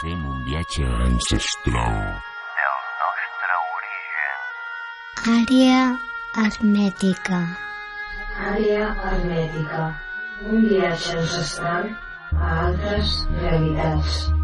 Fem un viatge ancestral. del nostre origen. Àrea hermètica. Àrea hermètica. Un viatge ancestral a altres realitats.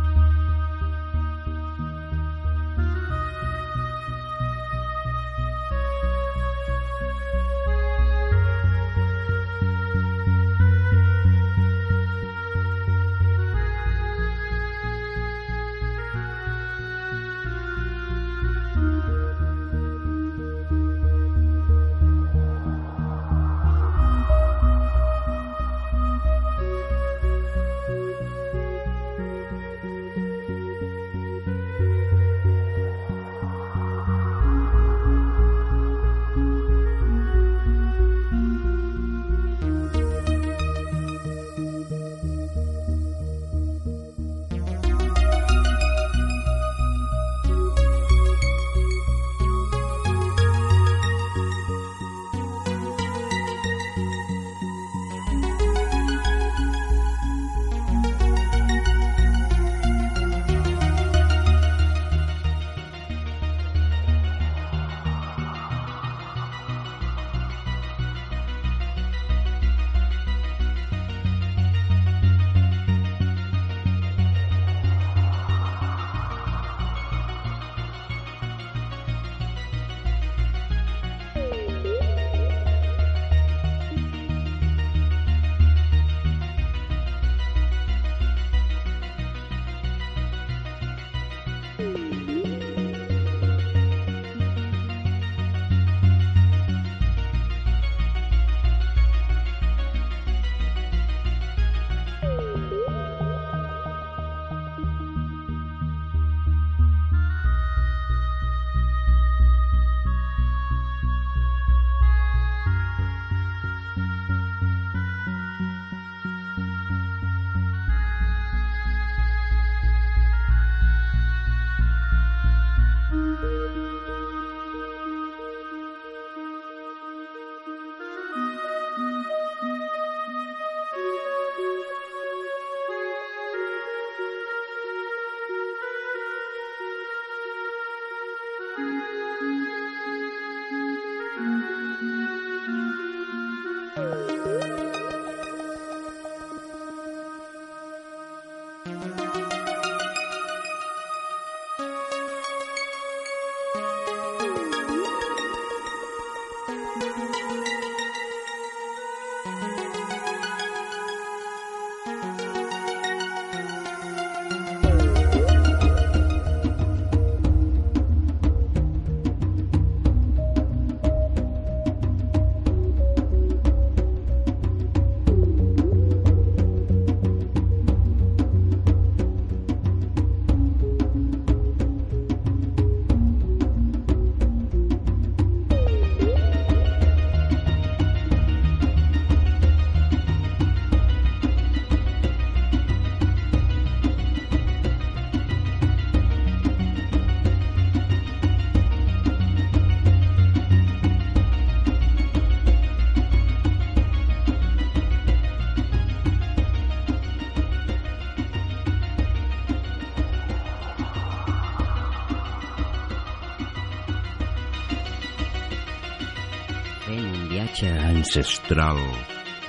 Ancestral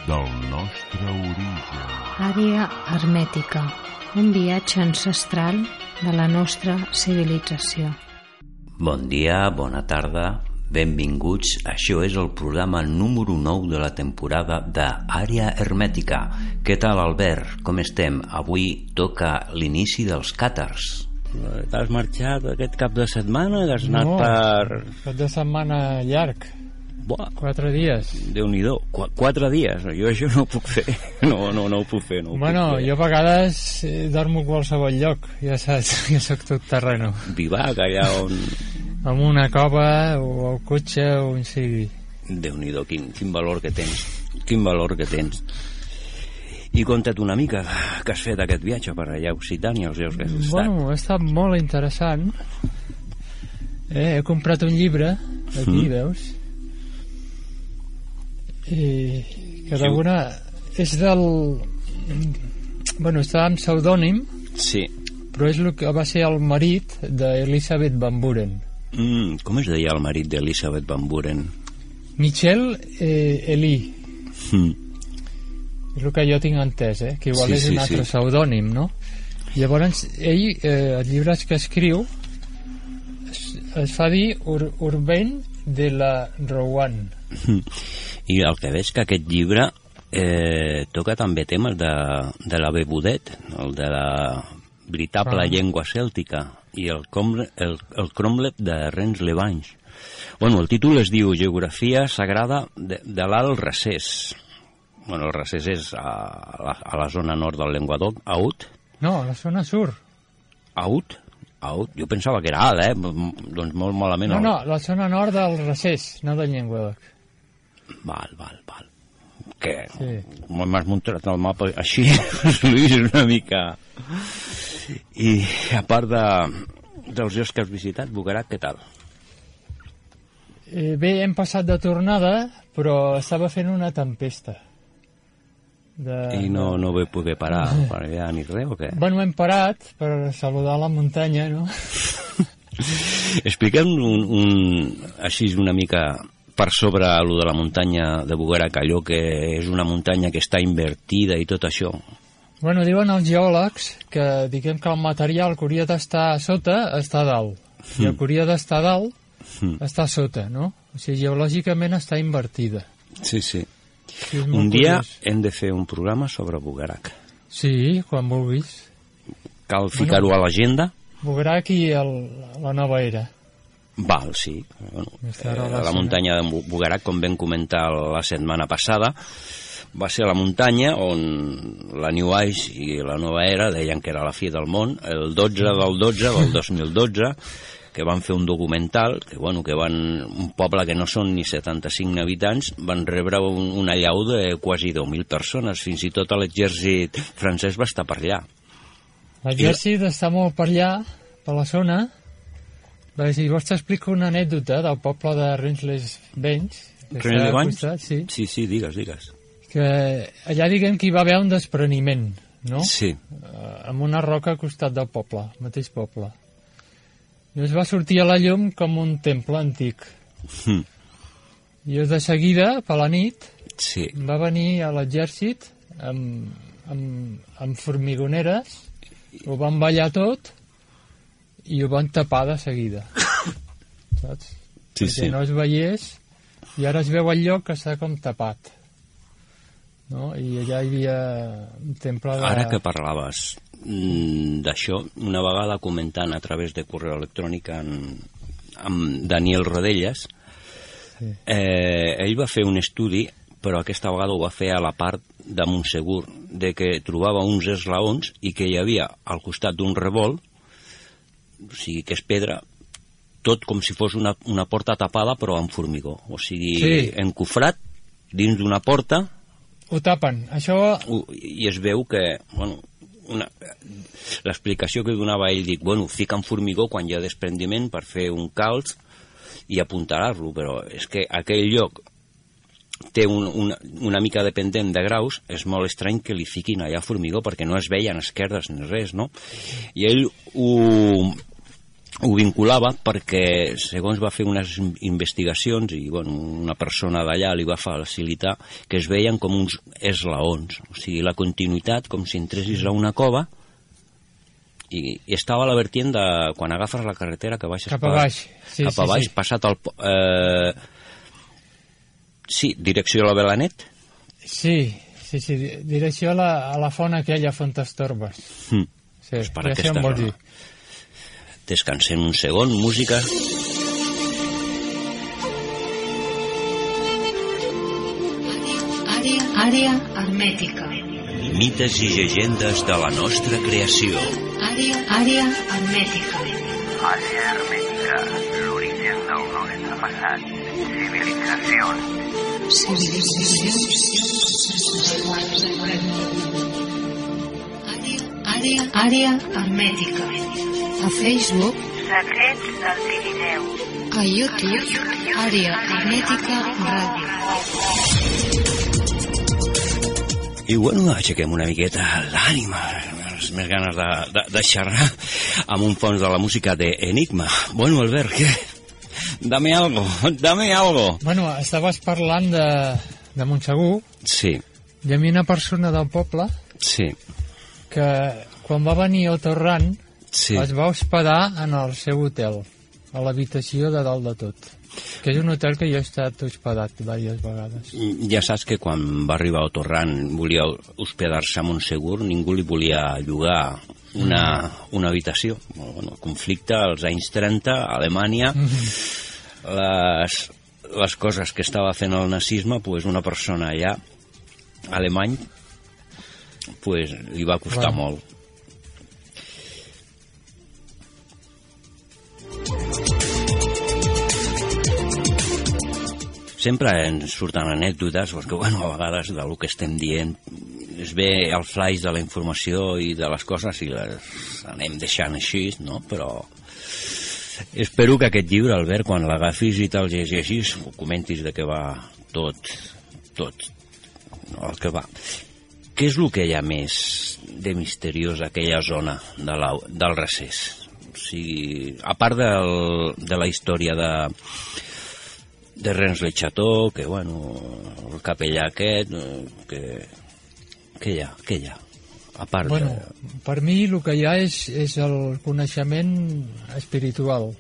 del nostre origen. Àrea hermètica. Un viatge ancestral de la nostra civilització. Bon dia, bona tarda, benvinguts. Això és el programa número 9 de la temporada d'Àrea Hermètica. Què tal, Albert? Com estem? Avui toca l'inici dels càtars. T'has marxat aquest cap de setmana? Has anat No. per... Cap de setmana llarg, Buah, quatre dies. Déu-n'hi-do, Qu quatre dies. Jo això no ho puc fer. No, no, no ho puc fer. No ho bueno, puc fer. jo a vegades eh, dormo a qualsevol lloc, ja saps, ja soc tot terreno. Vivac, allà on... En una cova o al cotxe o on sigui. Déu-n'hi-do, quin, quin valor que tens. Quin valor que tens. I conta't una mica que has fet aquest viatge per allà a Occitània, els llocs que has estat. Bueno, ha estat molt interessant. Eh, he comprat un llibre, aquí, Mm. veus? I que Sí. d'alguna... És del... Bueno, està en pseudònim, Sí, però és el que va ser el marit d'Elisabeth Van Buren. Mm, com es deia el marit d'Elisabeth Van Buren? Michel eh, Eli, Mm. és el que jo tinc entès, eh? que igual Sí, és sí, un altre sí. pseudònim, no? Llavors, ell, eh, els llibres que escriu, es, es fa dir Ur Urbain de la Rowan. I el que veig que aquest llibre eh, toca també temes de, de la bebudet, el de la veritable Ah. llengua cèltica i el, comre, el, el cromlet de Rens Levanys. Bueno, el títol es diu Geografia Sagrada de, de l'Alt Recés. Bueno, el Recés és a la, a la zona nord del Lenguadoc, Aut. No, a la zona sur. Aut? Aut? Jo pensava que era alt, eh? Doncs molt malament. No, no, la zona nord del Recés, no del Llenguadoc. Val, val, val. Que Sí. m'has muntat el mapa així, Lluís, una mica... I a part de, dels llocs que has visitat, Bugarat, què tal? Eh, bé, hem passat de tornada, però estava fent una tempesta. De... I no, no vaig poder parar per allà ni res, o què? Bueno, hem parat per saludar la muntanya, no? Expliquem un, un, així una mica per sobre lo de la muntanya de Bugarac, allò que és una muntanya que està invertida i tot això. Bueno, diuen els geòlegs que, diguem que el material que hauria d'estar a sota està a dalt. I el que hauria d'estar a dalt Mm. està a sota, no? O sigui, geològicament està invertida. Sí, sí. Sí, Un dia curiós. hem de fer un programa sobre Bugarac. Sí, quan vulguis. Cal ficar-ho a l'agenda? Bugrac i el, la nova era. Val, sí. Bueno, eh, la relacionat. muntanya de Bu- Bugarac, com vam comentar la setmana passada, va ser la muntanya on la New Age i la Nova Era deien que era la fi del món, el 12 del 12 del 2012, que van fer un documental, que, bueno, que van, un poble que no són ni 75 habitants, van rebre un, una llau de quasi 10.000 persones, fins i tot l'exèrcit francès va estar per allà. L'exèrcit està molt per allà, per la zona. Va dir, vols t'explico una anècdota del poble de Rensles Benys. Banys? costat, Sí, Sí, sí, digues, digues. que allà diguem que hi va haver un despreniment, no? Sí, Eh, amb una roca al costat del poble, mateix poble. I es va sortir a la llum com un temple antic. Hm. I de seguida, per la nit, sí. va venir a l'exèrcit amb, amb, amb formigoneres, ho van ballar tot i ho van tapar de seguida. Saps? Sí, Perquè sí. no es veiés i ara es veu el lloc que està com tapat. No? I allà hi havia un temple de... Ara que parlaves mm, d'això, una vegada comentant a través de correu electrònic en, amb Daniel Rodelles, Sí. eh, ell va fer un estudi, però aquesta vegada ho va fer a la part de Montsegur, de que trobava uns eslaons i que hi havia al costat d'un revolt, o sigui que és pedra, tot com si fos una, una porta tapada però amb formigó, o sigui, Sí. encofrat dins d'una porta Ho tapen. Això... I es veu que, bueno, una, l'explicació que donava ell, dic, bueno, fiquen formigó quan hi ha desprendiment per fer un calç i apuntalar-lo, però és que aquell lloc té un, una, una mica dependent de graus, és molt estrany que li fiquin allà formigó perquè no es veien esquerdes ni res, no? I ell ho, ho vinculava perquè, segons va fer unes in- investigacions i bueno, una persona d'allà li va facilitar que es veien com uns eslaons, o sigui, la continuïtat com si entressis a una cova i, i estava a la vertient de quan agafes la carretera que baixes Cap a baix. Sí, cap sí, a baix, sí. passat el... Eh, sí, direcció a la Belanet Sí, sí, sí. di- Direcció a la, a la font aquella, Fontes Torbes. hm. Sí, És per ja sé aquesta on vols zona. dir. Descansem un segon, música Àrea, àrea hermètica. Mites i llegendes de la nostra creació. Àrea, àrea hermètica. Àrea hermètica, l'origen del nostre passat, civilitzacions, Àrea, àrea hermètica. A Facebook, secrets del Pirineu, a YouTube, àrea hermètica ràdio. I bueno, aixequem una miqueta l'ànima, més ganes de, de, de xerrar amb un fons de la música de Enigma. Bueno, Albert, què? Dame algo, dame algo. Bueno, estaves parlant de, de Montsegur Sí, i a mi una persona del poble sí, que quan va venir a Torrant sí. es va hospedar en el seu hotel, a l'habitació de dalt de tot. Que és un hotel que jo he estat hospedat diverses vegades. Ja saps que quan va arribar a Torrant volia hospedar-se a Montsegur, ningú li volia llogar una, una habitació. Bueno, conflicte als anys 30, a Alemanya, les, les coses que estava fent el nazisme, pues una persona allà, alemany, pues li va costar Bueno. molt. sempre ens surten anècdotes perquè, bueno, a vegades del que estem dient es ve el flaix de la informació i de les coses i les anem deixant així, no? Però espero que aquest llibre, Albert, quan l'agafis i te'l llegeixis, ho comentis de què va tot, tot, no, el que va. Què és el que hi ha més de misteriós a aquella zona de la, del recés? O sigui, a part del, de la història de, de Rens Le Chateau, que, bueno, el capellà aquest, que... Què hi ha? Què hi ha? A part Bueno, de... per mi el que hi ha és, és el coneixement espiritual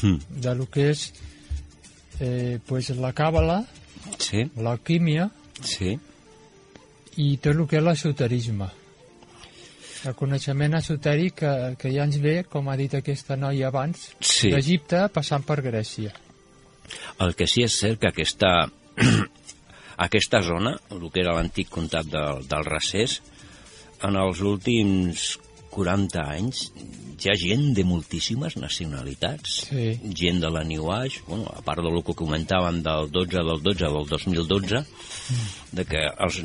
Hmm. de lo que és eh, pues la càbala, Sí, l'alquímia sí, i tot el que és l'esoterisme. El coneixement esotèric que, que ja ens ve, com ha dit aquesta noia abans, Sí. d'Egipte passant per Grècia. El que sí és cert que aquesta, aquesta zona, el que era l'antic comtat del, del Recés, en els últims 40 anys hi ha gent de moltíssimes nacionalitats. Sí. Gent de la New Age, bueno, a part del que comentàvem del 12 del 12 del 2012, de que els,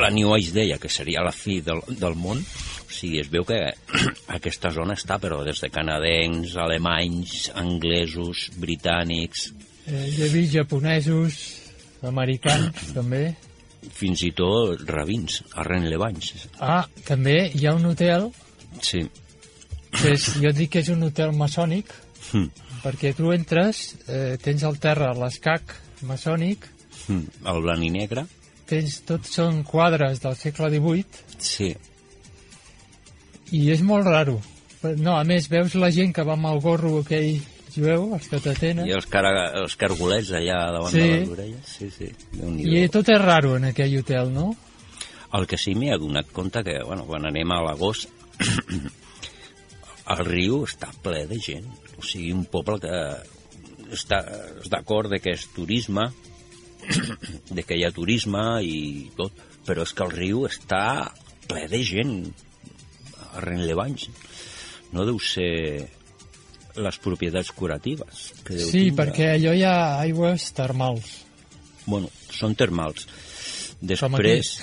la New Age deia que seria la fi del, del món, o sigui, es veu que aquesta zona està, però des de canadencs, alemanys, anglesos, britànics, Eh, hi ha vist japonesos, americans, també. fins i tot rabins, a Renlevanys. Ah, també hi ha un hotel, Sí. Que és, jo dic que és un hotel maçònic, Hm. perquè tu entres, eh, tens al terra l'escac maçònic, Hm. El blanc i negre, tens, tots són quadres del segle XVIII, sí. i és molt raro. No, a més, veus la gent que va amb el gorro aquell jueu, els que t'atenen, I els, cara, els cargolets allà davant Sí. de les orelles. Sí, sí. I tot és raro en aquell hotel, no? El que sí m'he adonat compte que, bueno, quan anem a l'agost, el riu està ple de gent. O sigui, un poble que està d'acord de que és turisme, de que hi ha turisme i tot, però és que el riu està ple de gent a Renlevanys. No deu ser les propietats curatives. Que deu Sí, tindre. perquè allò hi ha aigües termals. Bueno, són termals. Després,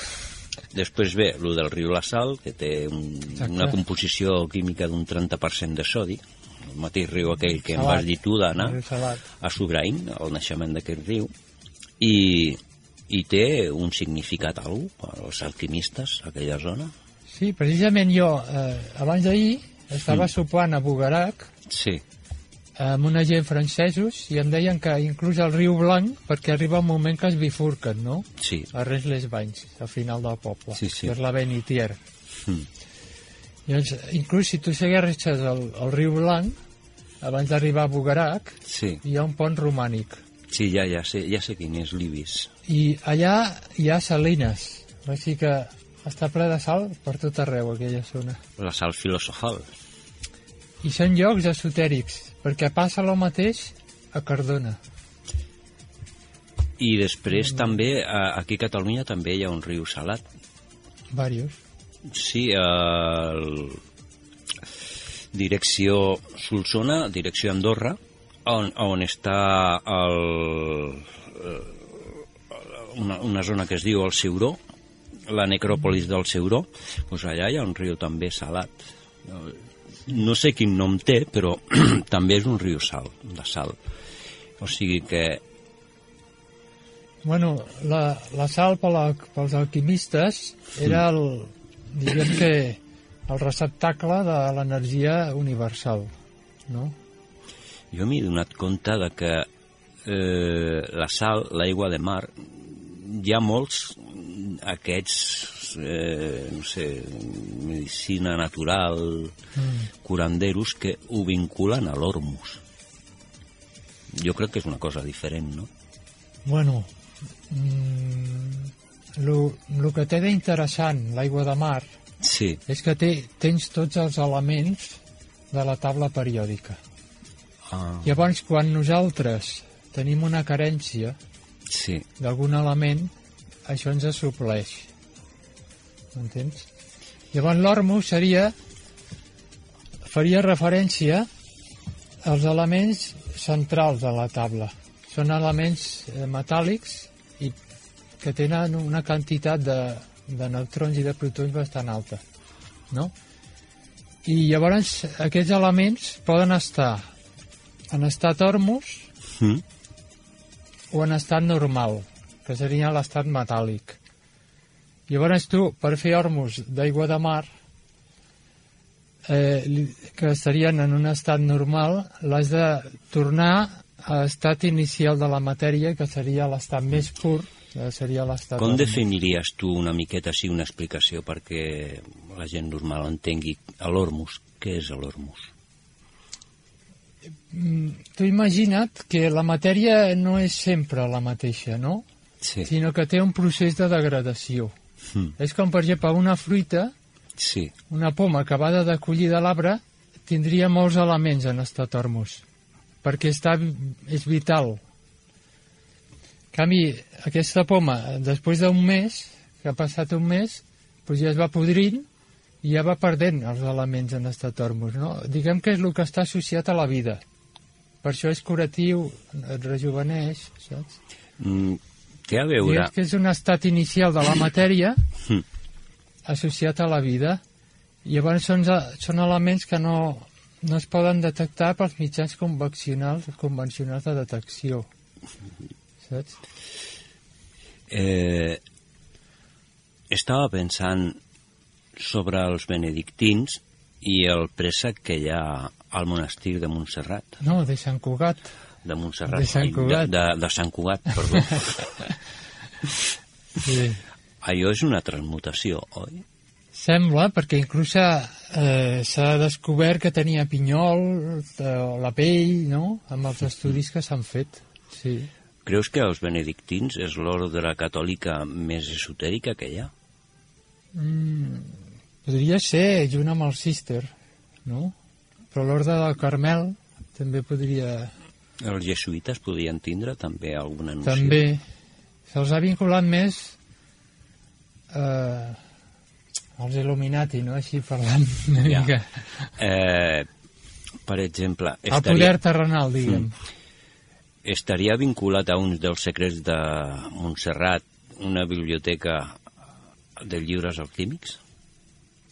després ve el del riu La Sal, que té un, Exacte. una composició química d'un 30% de sodi, el mateix riu aquell que em Salat. vas dir tu d'anar a Sobrain, el naixement d'aquest riu, i, i té un significat algú als alquimistes, aquella zona. Sí, precisament jo, eh, abans d'ahir, estava Mm. sopant a Bugarac Sí, amb una gent francesos i em deien que inclús el riu Blanc, perquè arriba un moment que es bifurquen, no? sí. A Res les Banys, al final del poble. Sí, sí. Que és la Benitier. Mm. Llavors, inclús si tu segueixes el, el riu Blanc, abans d'arribar a Bugarac, Sí, hi ha un pont romànic. sí ja, ja, sé, ja sé quin és l'Ibis. I allà hi ha salines. Així que està ple de sal per tot arreu, aquella zona. La sal filosofal. I són llocs esotèrics, perquè passa el mateix a Cardona. I després també, a- aquí a Catalunya també hi ha un riu salat. Varios. Sí, el... direcció Solsona, direcció Andorra, on, on està el, eh, una, una zona que es diu el Ceuró, la necròpolis del Ceuró, doncs allà hi ha un riu també salat. No sé quin nom té, però també és un riu sal, de sal. O sigui que Bueno, la, la sal per la, pels alquimistes era el, diguem que, el receptacle de l'energia universal, no? Jo m'he donat compte de que eh, la sal, l'aigua de mar, hi ha molts aquests, eh, no sé, medicina natural, mm. curanderos, que ho vinculen a l'ormus. Jo crec que és una cosa diferent, no? Bueno, mm, lo, lo que té d'interessant l'aigua de mar Sí, és que té, tens tots els elements de la taula periòdica. ah, Llavors, quan nosaltres tenim una carència sí, d'algun element, això ens supleix. M'entens? Llavors l'ormus seria faria referència als elements centrals de la taula. Són elements eh, metàl·lics i que tenen una quantitat de, de neutrons i de protons bastant alta. No? I llavors aquests elements poden estar en estat ormus mm, o en estat normal, que seria l'estat metàl·lic. Llavors tu, per fer ormus d'aigua de mar, eh, que estarien en un estat normal, l'has de tornar a l'estat inicial de la matèria, que seria l'estat més pur, que seria l'estat Com definiries tu una miqueta així una explicació perquè la gent normal entengui l'ormus? Què és l'ormus? Mm, Tu imagina't que la matèria no és sempre la mateixa, no? Sí, Sinó que té un procés de degradació. mm, És com, per exemple, una fruita sí, una poma acabada de collir de l'arbre tindria molts elements en estat ormus, perquè està, és vital. En canvi, aquesta poma, després d'un mes, que ha passat un mes, doncs ja es va podrint i ja va perdent els elements en estat ormus. No? Diguem que és el que està associat a la vida. Per això és curatiu, et rejuveneix, saps? mm, té a veure... Diguem que és un estat inicial de la matèria Mm. associat a la vida. Llavors són, són elements que no, no es poden detectar pels mitjans convencionals, convencionals de detecció. Saps? Eh, estava pensant sobre els benedictins i el préssec que hi ha al monestir de Montserrat. No, de Sant Cugat. De Montserrat. De Sant Cugat. De, de, de Sant Cugat, perdó. Sí. Allò és una transmutació, oi? Sembla, perquè inclús eh, s'ha descobert que tenia pinyol, eh, la pell, no?, amb els estudis que s'han fet. Sí. Creus que els benedictins és l'ordre catòlica més esotèrica que hi ha? Mm, podria ser junt amb el Sister, no? Però l'ordre del Carmel també podria... Els jesuïtes podrien tindre també alguna noció? També se'ls ha vinculat més eh, als Illuminati, no? Així parlant una Ja. mica. Eh, per exemple, El poder terrenal, diguem. estaria vinculat a uns dels secrets de Montserrat una biblioteca de llibres alquímics?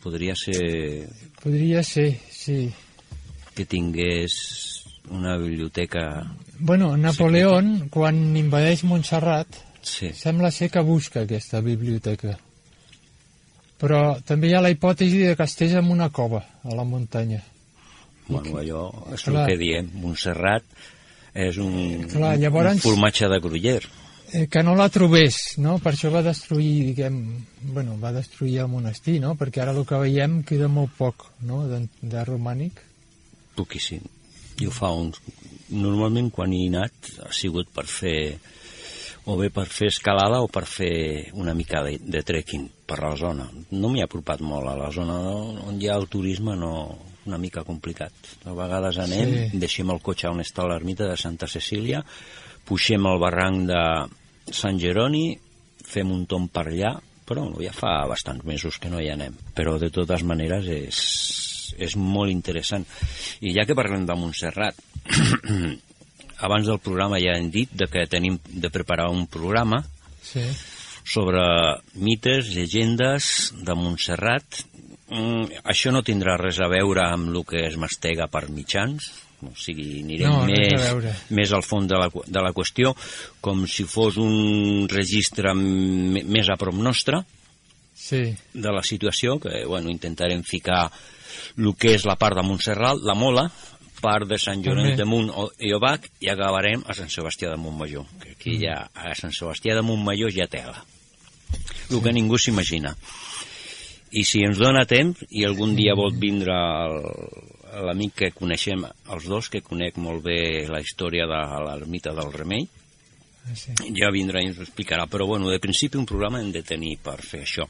Podria ser Podria ser, sí. que tingués una biblioteca... Bueno, Napoleón, quan invadeix Montserrat, Sí, sembla ser que busca aquesta biblioteca. Però també hi ha la hipòtesi de que estés en una cova, a la muntanya. bueno, allò és Clar. el que diem. Montserrat és un, Clar, llavors- un formatge de Gruyère. Eh, que no la trobés, no? Per això va destruir, diguem, bueno, va destruir el monestir, no? Perquè ara el que veiem queda molt poc, no?, de, de romànic. Poquíssim. Jo fa uns... Normalment quan hi he anat ha sigut per fer o bé per fer escalada o per fer una mica de, de trekking per la zona. No m'hi he apropat molt a la zona on hi ha el turisme, no, una mica complicat. A vegades anem, Sí. deixem el cotxe on està l'ermita de Santa Cecília, puixem el barranc de Sant Jeroni, fem un tomb per allà, però ja fa bastants mesos que no hi anem. Però de totes maneres és, és molt interessant. I ja que parlem de Montserrat, abans del programa ja hem dit de que tenim de preparar un programa Sí. sobre mites, llegendes de Montserrat. Mm, això no tindrà res a veure amb el que es mastega per mitjans, o sigui, anirem No, més, més al fons de la, de la qüestió, com si fos un registre més a prop nostre, Sí, de la situació, que bueno, intentarem ficar el que és la part de Montserrat, la Mola, part de Sant Llorenç de Munt i Obac, i acabarem a Sant Sebastià de Montmajor, que aquí ja, a Sant Sebastià de Montmajor ja tela. El que ningú s'imagina. I si ens dona temps, i algun dia vol vindre l'amic que coneixem, els dos, que conec molt bé la història de l'ermita del Remei, sí. ja vindrà i ens ho explicarà, però bueno, de principi un programa hem de tenir per fer això.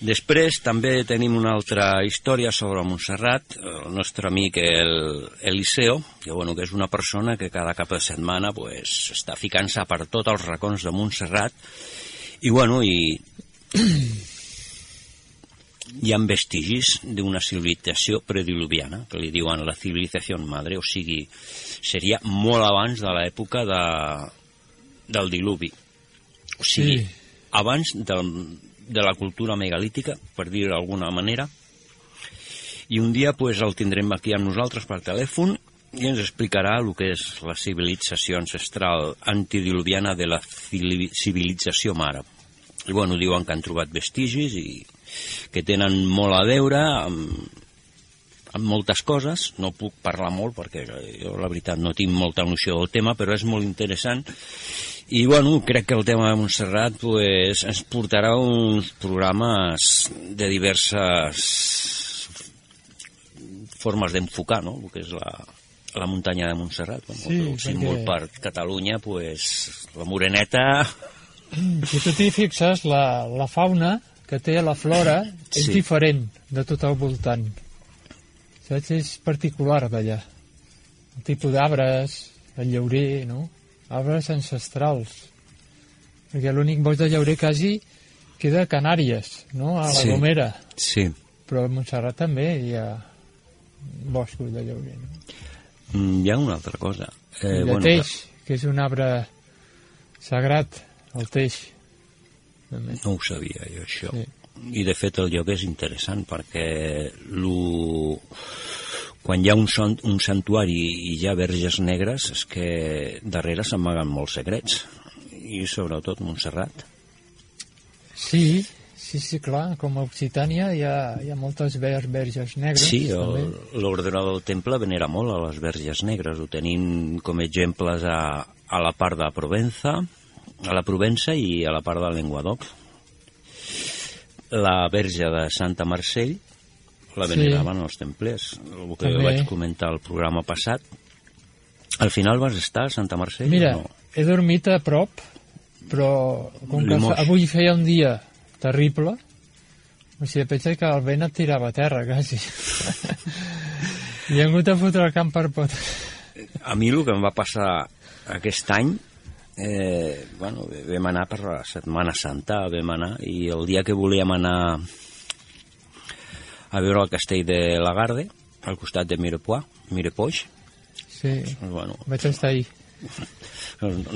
Després també tenim una altra història sobre Montserrat, el nostre amic el Eliseo, que, bueno, que és una persona que cada cap de setmana pues, està ficant-se per tots els racons de Montserrat i bueno, i hi ha vestigis d'una civilització prediluviana, que li diuen la civilització madre, o sigui, seria molt abans de l'època de, del diluvi. O sigui, Sí. abans del, de la cultura megalítica, per dir d'alguna manera, i un dia pues, el tindrem aquí amb nosaltres per telèfon i ens explicarà el que és la civilització ancestral antidiluviana de la civili- civilització mare. I bueno, diuen que han trobat vestigis i que tenen molt a veure amb, amb moltes coses, no puc parlar molt perquè jo la veritat no tinc molta noció del tema, però és molt interessant i bueno, crec que el tema de Montserrat pues, ens portarà uns programes de diverses formes d'enfocar, no?, el que és la, la muntanya de Montserrat, com Sí, un símbol perquè- per Catalunya, pues, la moreneta... Si tu t'hi fixes, la, la fauna que té la flora és Sí. diferent de tot el voltant. Saps? És particular d'allà. El tipus d'arbres, el llaurer, no? Arbres ancestrals. Perquè l'únic bosc de llaurer quasi queda a Canàries, no? A la Sí. Gomera. Sí. Però a Montserrat també hi ha boscos de llaurer, no? Mm, Hi ha una altra cosa. Eh, el bueno, teix, que és un arbre sagrat, el teix. També. No ho sabia jo, això. Sí. I, de fet, el lloc és interessant perquè lo... quan hi ha un, son, un santuari i hi ha verges negres és que darrere s'amaguen molts secrets i sobretot Montserrat. Sí, sí, sí, clar, com a Occitània hi ha, hi ha moltes ver verges negres. Sí, l'ordenador del temple venera molt a les verges negres. Ho tenim com exemples a, a la part de Provença, a la Provença i a la part de Lenguadoc. La verge de Santa Marcell la Sí. veneraven els templers, el que També. vaig comentar al programa passat. Al final vas estar a Santa Marcell Mira, no? he dormit a prop, però com que avui feia un dia terrible, o sigui, pensa que el vent et tirava a terra, quasi. I he hagut de fotre el camp per pot. A mi el que em va passar aquest any, eh, bueno, vam anar per la Setmana Santa, vam anar, i el dia que volíem anar a veure el castell de Lagarde, al costat de Mirepoix, Mirepoix, Sí, doncs, bueno, vaig estar ahí.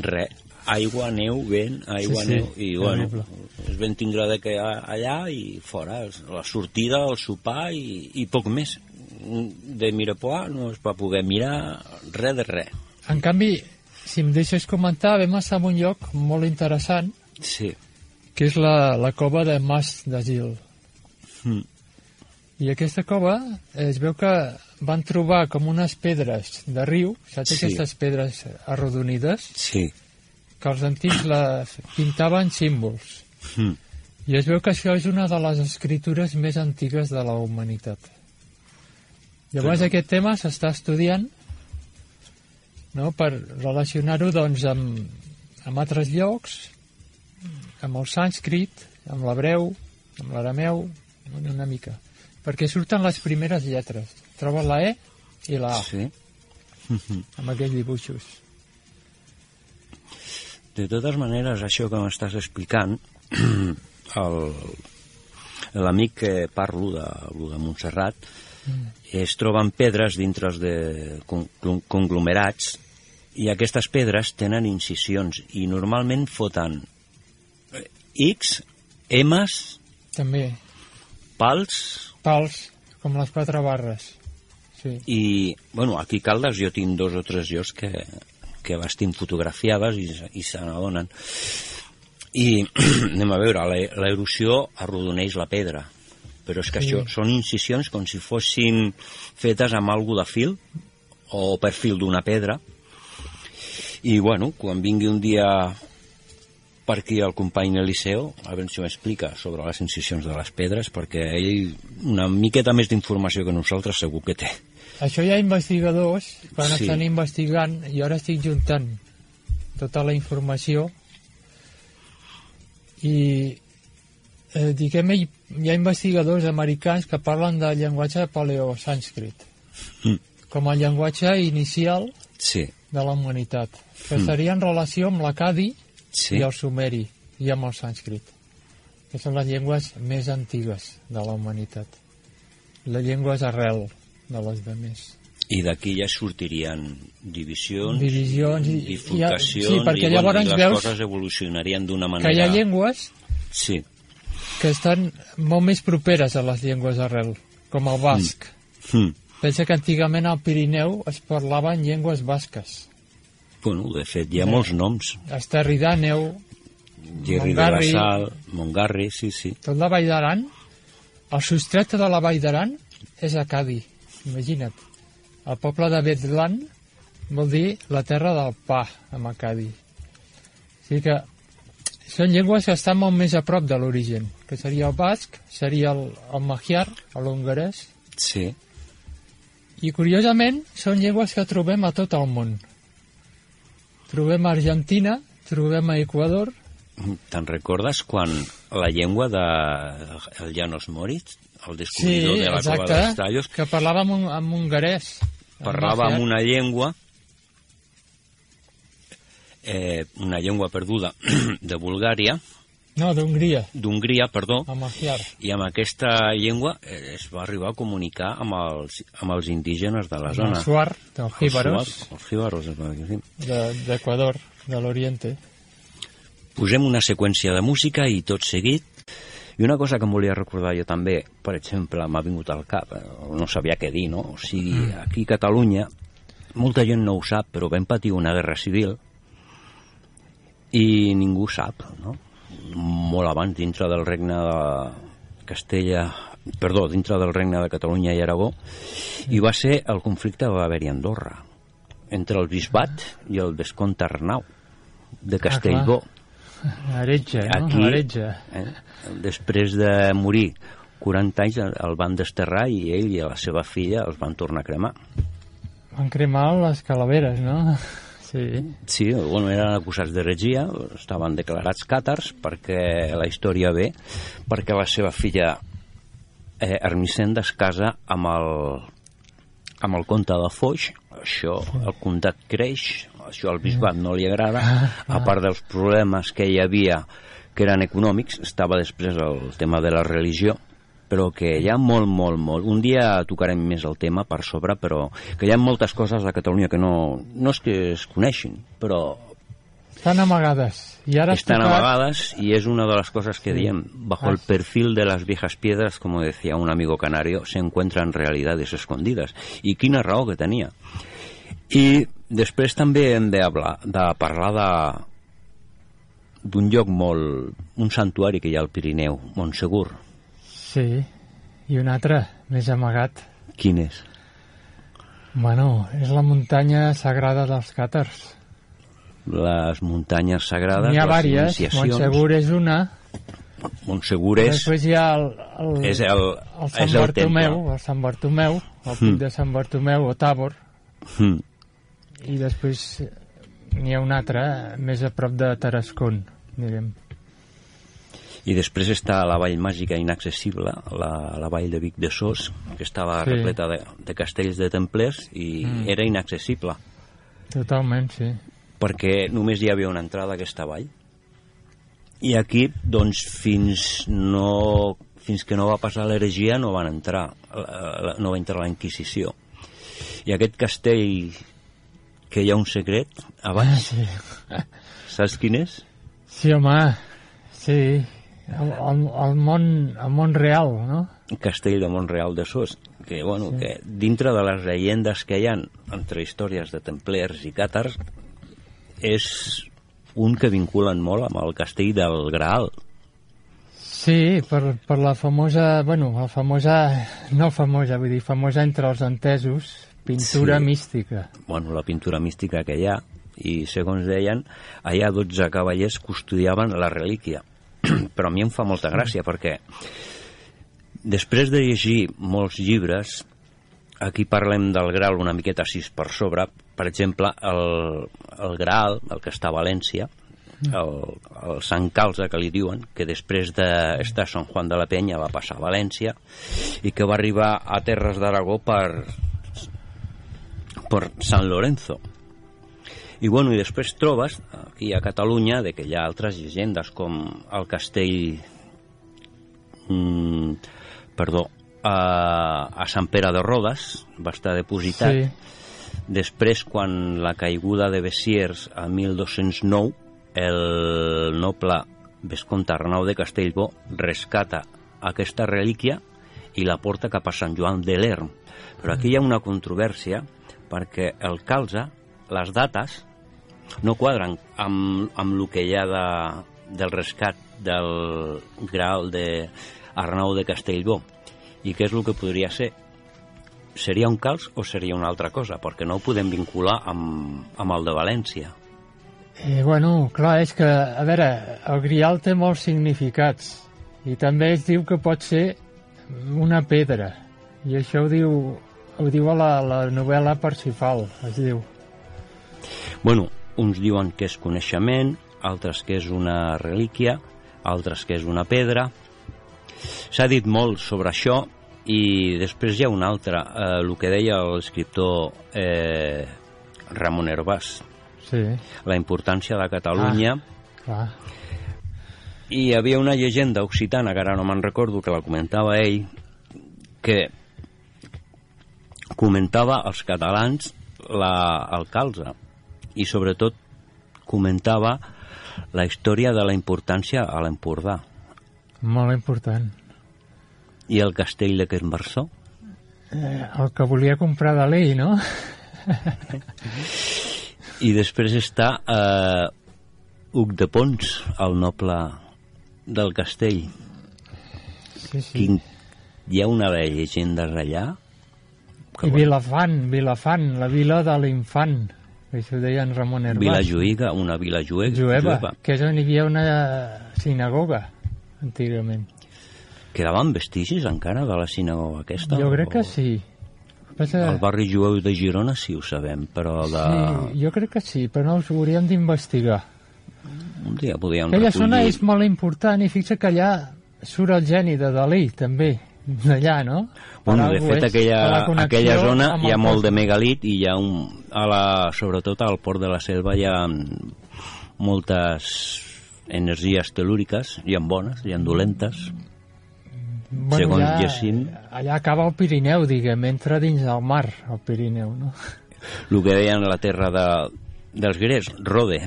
res, aigua, neu, vent, aigua, Sí, sí, neu, i bueno, es vam tindre de que allà i fora, la sortida, el sopar i, i poc més. De Mirepoix no es va poder mirar res de res. En canvi, si em deixes comentar, vam estar en un lloc molt interessant, Sí. que és la, la cova de Mas d'Asil. Mm. I aquesta cova es veu que van trobar com unes pedres de riu, saps Sí. aquestes pedres arrodonides, Sí. que els antics les pintaven símbols. Mm. I es veu que això és una de les escritures més antigues de la humanitat. Llavors aquest tema s'està estudiant no, per relacionar-ho doncs, amb, amb altres llocs, amb el sànscrit, amb l'hebreu, amb l'arameu, una mica. Perquè surten les primeres lletres. Trobes la E i la A, Sí. amb aquells dibuixos. De totes maneres, això que m'estàs explicant, l'amic que parlo de, de Montserrat, es troben pedres dintre de con- con- conglomerats i aquestes pedres tenen incisions i normalment foten X, M's, També, pals pals, com les quatre barres. Sí. i, bueno, aquí a Caldes jo tinc dos o tres llocs que, que bastim fotografiades i, i se n'adonen. I anem a veure, la- l'erosió arrodoneix la pedra, però és que Sí. això són incisions com si fossin fetes amb algú de fil o per fil d'una pedra. I, bueno, quan vingui un dia per aquí el company Eliseo, a veure si m'explica sobre les incisions de les pedres, perquè ell una miqueta més d'informació que nosaltres segur que té. Això hi ha investigadors que Sí. estan investigant i ara estic juntant tota la informació i eh, diguem hi, hi ha investigadors americans que parlen del llenguatge paleosànscrit Mm. com a llenguatge inicial Sí, de la humanitat que Mm. seria en relació amb l'acadi sí. i el sumeri i amb el sànscrit que són les llengües més antigues de la humanitat les llengües arrel de les demés I d'aquí ja sortirien divisions, Divisions i- bifurcacions, i- sí, perquè i, llavors i les veus coses evolucionarien d'una que manera... hi ha llengües Sí, que estan molt més properes a les llengües arrel, com el basc. mm. Pensa que antigament al Pirineu es parlaven llengües basques. bueno, de fet hi ha molts noms. Esterri d'Àneu, Gerri de la Sal, Montgarri, sí, sí. tot la Vall d'Aran, el substrat de la Vall d'Aran és Acadi, imagina't. El poble de Betlan vol dir la terra del pa, amb Acadi. O sigui que són llengües que estan molt més a prop de l'origen, que seria el basc, seria el, el magiar, l'hongarès, Sí, i curiosament són llengües que trobem a tot el món. Trobem a Argentina, trobem a Equador, te'n recordes quan la llengua de el Janos Moritz, el descobridor sí, de la cova exacte, dels tallos, que parlava amb, un, amb hongarès. parlava amb una llengua eh, una llengua perduda de Bulgària, No, d'Hongria, d'Hongria, perdó, a Magiar. i amb aquesta llengua eh, es va arribar a comunicar amb els, amb els indígenes de la zona. suar, dels jíbaros, Els, els jíbaros, sí. de- d'Equador, de l'Oriente. Posem una seqüència de música i tot seguit. I una cosa que em volia recordar jo també, per exemple, m'ha vingut al cap, eh, no sabia què dir, no? O sigui, aquí a Catalunya, molta gent no ho sap, però vam patir una guerra civil i ningú sap, no? Molt abans, dintre del regne de Castella, perdó, dintre del regne de Catalunya i Aragó, i va ser el conflicte que va haver-hi a Andorra, entre el bisbat i el vescomte Arnau de Castellbó. Heretge, no? Aquí- Heretge. Eh? Després de morir 40 anys el van desterrar i ell i la seva filla els van tornar a cremar. Van cremar les calaveres, no? Sí. Sí, bueno, eren acusats d'heretgia, estaven declarats càtars perquè la història ve, perquè la seva filla eh, Ermicenda es casa amb el, amb el comte de Foix, això, el comtat creix, això al bisbat no li agrada, a part dels problemes que hi havia que eren econòmics, estava després el tema de la religió, però que hi ha molt, molt, molt. Un dia tocarem més el tema per sobre, però que hi ha moltes coses a Catalunya que no, no és que es coneixin, però Estan amagades. I ara has están tocat- amagadas y es una de las cosas que diem. Bajo el perfil de las viejas piedras, como decía un amigo canario, se encuentran realidades escondidas. I quina raó que tenia. I després també hem de, hablar, de parlar de d'un lloc molt... un santuari que hi ha al Pirineu, Montsegur. Sí. I un altre, més amagat. Quin és? Bueno, és la muntanya sagrada dels càtars. Les muntanyes sagrades, N'hi ha les iniciacions. Montsegur és una. Montsegur és, Després hi ha el, el, és el, el Sant és el Bartomeu, temple. el Sant Bartomeu, el pic Mm. de Sant Bartomeu o Tàbor, Mm. i després n'hi ha un altre eh, més a prop de Tarascon, direm. I després està la vall màgica inaccessible, la, la vall de Vic de Sos, que estava Sí. repleta de, de castells de templers i Mm. era inaccessible, Totalment, sí. perquè només hi havia una entrada a aquesta vall. I aquí, doncs, fins, no, fins que no va passar l'heregia no van entrar, no va entrar la Inquisició. I aquest castell que hi ha un secret a baix, Sí, saps quin és? sí home, sí. El, el, el, món, el món real, no? castell de Montreal de Sos, que, bueno, sí. que dintre de les llegendes que hi han entre històries de templers i càtars és un que vinculen molt amb el castell del Graal. Sí, per, per la famosa, bueno, la famosa, no famosa, vull dir, famosa entre els entesos, pintura Sí. mística. bueno, la pintura mística que hi ha, i segons deien, allà 12 cavallers custodiaven la relíquia. Però a mi em fa molta gràcia perquè després de llegir molts llibres, aquí parlem del Graal una miqueta així per sobre, per exemple, el, el Graal, el que està a València, el, el Sant Calze, que li diuen, que després d'estar a Sant Juan de la Penya va passar a València i que va arribar a Terres d'Aragó per, per San Lorenzo. I, bueno, i després trobes, aquí a Catalunya, de que hi ha altres llegendes, com el castell... Mm, perdó, a, a Sant Pere de Rodes, va estar depositat. Sí. Després, quan la caiguda de Bessiers a 1209, el noble Vescomte Arnau de Castellbó rescata aquesta relíquia i la porta cap a Sant Joan de l'Erm. Però aquí hi ha una controvèrsia perquè el calze, les dates, no quadren amb, amb el que hi ha de, del rescat del Graal de Arnau de Castellbó. I què és el que podria ser? Seria un calç o seria una altra cosa? Perquè no ho podem vincular amb, amb el de València. Eh, bueno, clar, és que, a veure, el grial té molts significats i també es diu que pot ser una pedra i això ho diu, ho diu a la, la novel·la Parsifal, es diu. Bueno, uns diuen que és coneixement, altres que és una relíquia, altres que és una pedra. S'ha dit molt sobre això i després hi ha un altre, eh, el que deia l'escriptor eh, Ramon Herbàs, Sí, la importància de Catalunya clar. i hi havia una llegenda occitana, que ara no me'n recordo, que la comentava ell, que comentava als catalans la, el calze i sobretot comentava la història de la importància a l'Empordà Molt important. i el castell de Quembarsó Eh, el que volia comprar de l'ell, no? i després està eh, Huc de Pons, el noble del castell Sí, sí. Quin, hi ha una de llegendes allà I Vilafant, Vilafant, la vila de l'infant, això ho deia en Ramon Herbàs. Vila Juïga, una vila jueva, Jueva, que és on hi havia una sinagoga, antigament. Quedaven vestigis encara de la sinagoga aquesta? Jo crec que O- sí. Passa... Al barri jueu de Girona sí ho sabem, però de... Sí, jo crec que sí, però no us ho hauríem d'investigar. Un dia podíem Aquella zona recollir... és molt important i fixa que allà surt el geni de Dalí, també, d'allà, no? Bueno, de fet, aquella, aquella zona hi ha molt de megalit i hi ha un... A la, sobretot al port de la Selva hi ha moltes energies telúriques, hi ha bones, hi ha dolentes. segons allà, llegim. Allà acaba el Pirineu, diguem, entra dins del mar, el Pirineu, no? El que deien la terra de, dels grecs, Rode,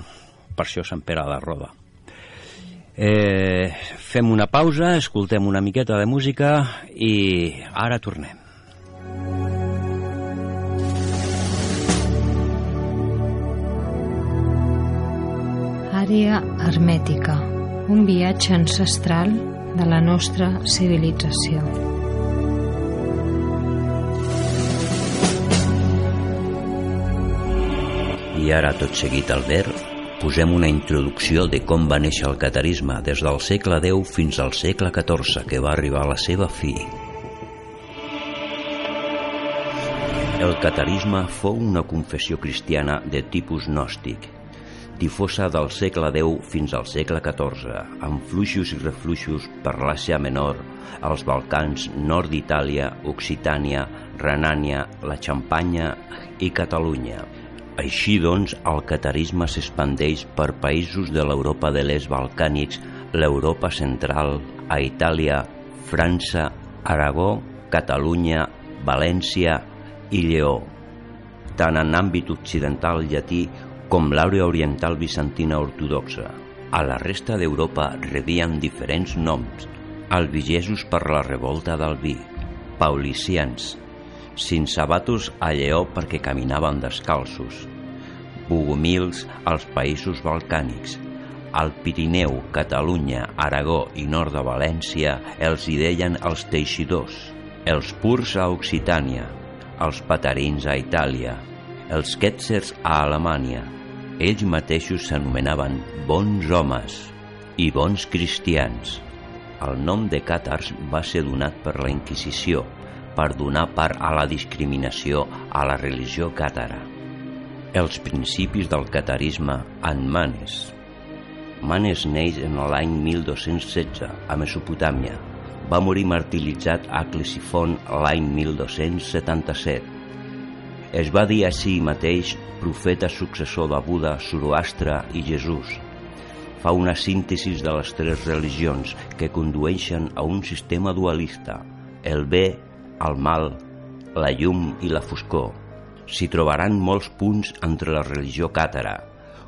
per això Sant Pere de Roda. Eh, fem una pausa, escoltem una miqueta de música i ara tornem. Àrea hermètica, un viatge ancestral de la nostra civilització. I ara, tot seguit, Albert, posem una introducció de com va néixer el catarisme des del segle X fins al segle XIV, que va arribar a la seva fi. El catarisme fou una confessió cristiana de tipus gnòstic, difosa del segle X fins al segle XIV, amb fluixos i refluixos per l'Àsia Menor, els Balcans, nord d'Itàlia, Occitània, Renània, la Xampanya i Catalunya. Així doncs, el catarisme s'expandeix per països de l'Europa de l'est balcànics, l'Europa central, a Itàlia, França, Aragó, Catalunya, València i Lleó, tant en àmbit occidental llatí com l'àrea oriental bizantina ortodoxa. A la resta d'Europa rebien diferents noms, albigesos per la revolta del vi, paulicians, sinsabatos a Lleó perquè caminaven descalços, bogomils als països balcànics, Al Pirineu, Catalunya, Aragó i nord de València els hi deien els teixidors, els purs a Occitània, els patarins a Itàlia, els quetzers a Alemanya. Ells mateixos s'anomenaven bons homes i bons cristians. El nom de càtars va ser donat per la Inquisició per donar part a la discriminació a la religió càtara. Els principis del catarisme en Manes. Manes neix en l'any 1216 a Mesopotàmia. Va morir martiritzat a Clisifon l'any 1277. Es va dir a si mateix profeta successor de Buda, Zoroastre i Jesús. Fa una síntesi de les tres religions que condueixen a un sistema dualista, el bé, el mal, la llum i la foscor. S'hi trobaran molts punts entre la religió càtara,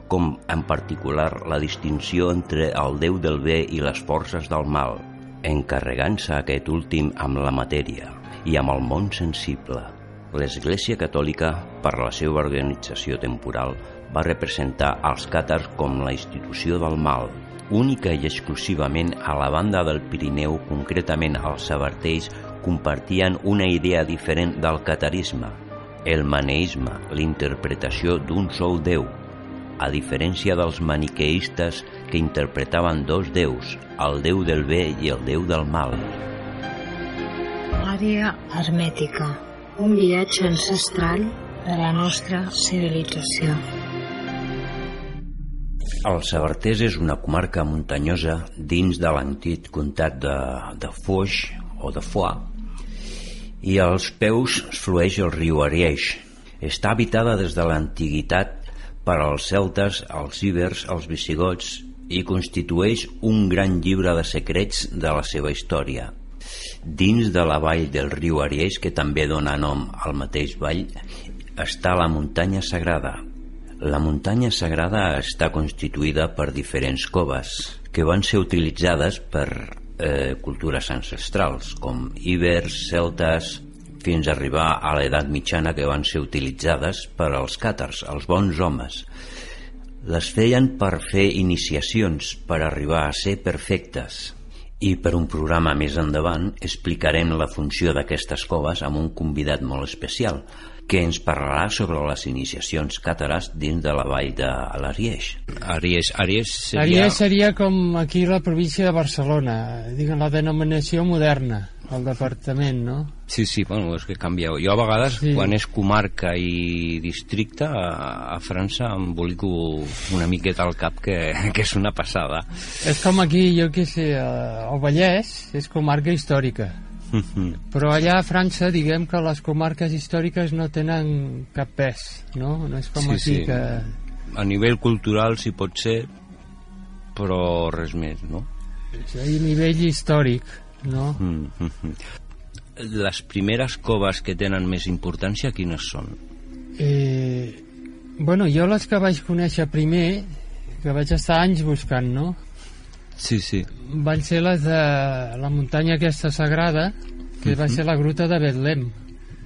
com en particular la distinció entre el Déu del bé i les forces del mal, encarregant-se aquest últim amb la matèria i amb el món sensible. L'Església Catòlica, per la seva organització temporal, va representar als càtars com la institució del mal, única i exclusivament a la banda del Pirineu, concretament als sabartells, compartien una idea diferent del catarisme, el maneisme, l'interpretació d'un sol Déu, a diferència dels maniqueistes que interpretaven dos déus, el déu del bé i el déu del mal. Àrea hermètica, un viatge ancestral de la nostra civilització. El Sabartés és una comarca muntanyosa dins de l'antic comtat de, de Foix o de Foix i als peus flueix el riu Arieix. Està habitada des de l'antiguitat per als celtes, els ibers, els visigots i constitueix un gran llibre de secrets de la seva història. Dins de la vall del riu Arieix, que també dona nom al mateix vall, està la muntanya sagrada. La muntanya sagrada està constituïda per diferents coves que van ser utilitzades per eh, cultures ancestrals com ibers, celtes, fins a arribar a l'edat mitjana que van ser utilitzades per als càtars, els bons homes. Les feien per fer iniciacions, per arribar a ser perfectes. I per un programa més endavant explicarem la funció d'aquestes coves amb un convidat molt especial, que ens parlarà sobre les iniciacions càtares dins de la vall de l'Arieix. Aries, Aries seria... Ariès seria com aquí la província de Barcelona, diguem la denominació moderna, el departament, no? Sí, sí, bueno, és que canvia. Jo a vegades, Sí. quan és comarca i districte, a, a França em bolico una miqueta al cap que, que és una passada. És com aquí, jo què sé, el Vallès és comarca històrica. Però allà a França, diguem que les comarques històriques no tenen cap pes, no? No és com Sí, aquí sí. que... A nivell cultural sí pot ser, però res més, no? A nivell històric, no? Mm -hmm. Les primeres coves que tenen més importància, quines són? Eh, bueno, jo les que vaig conèixer primer, que vaig estar anys buscant, no? Sí, sí. Van ser les de la muntanya aquesta sagrada, que va ser la gruta de Betlem.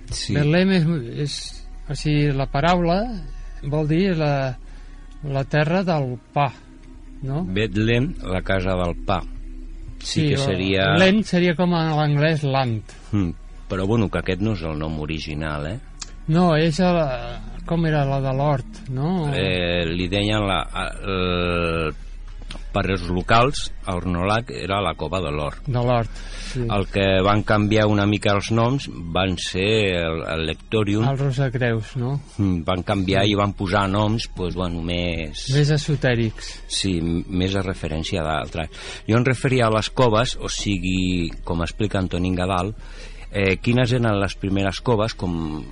sí. Betlem és, és... O sigui, la paraula vol dir la, la terra del pa, no? Betlem, la casa del pa. Sí, que o- seria... Lent seria com en l'anglès land. Mm. Però bueno, que aquest no és el nom original, eh? No, és el, com era la de l'hort, no? eh li deien la, el, per els locals, a Ornolac era la cova de l'Or. De l'hort, sí. El que van canviar una mica els noms van ser el, el Lectorium, El Rosacreus, no? Mm, van canviar i van posar noms pues, bueno, més... Més esotèrics. Sí, més a referència d'altres. Jo em referia a les coves, o sigui, com explica Antonín Gadal, eh, quines eren les primeres coves, com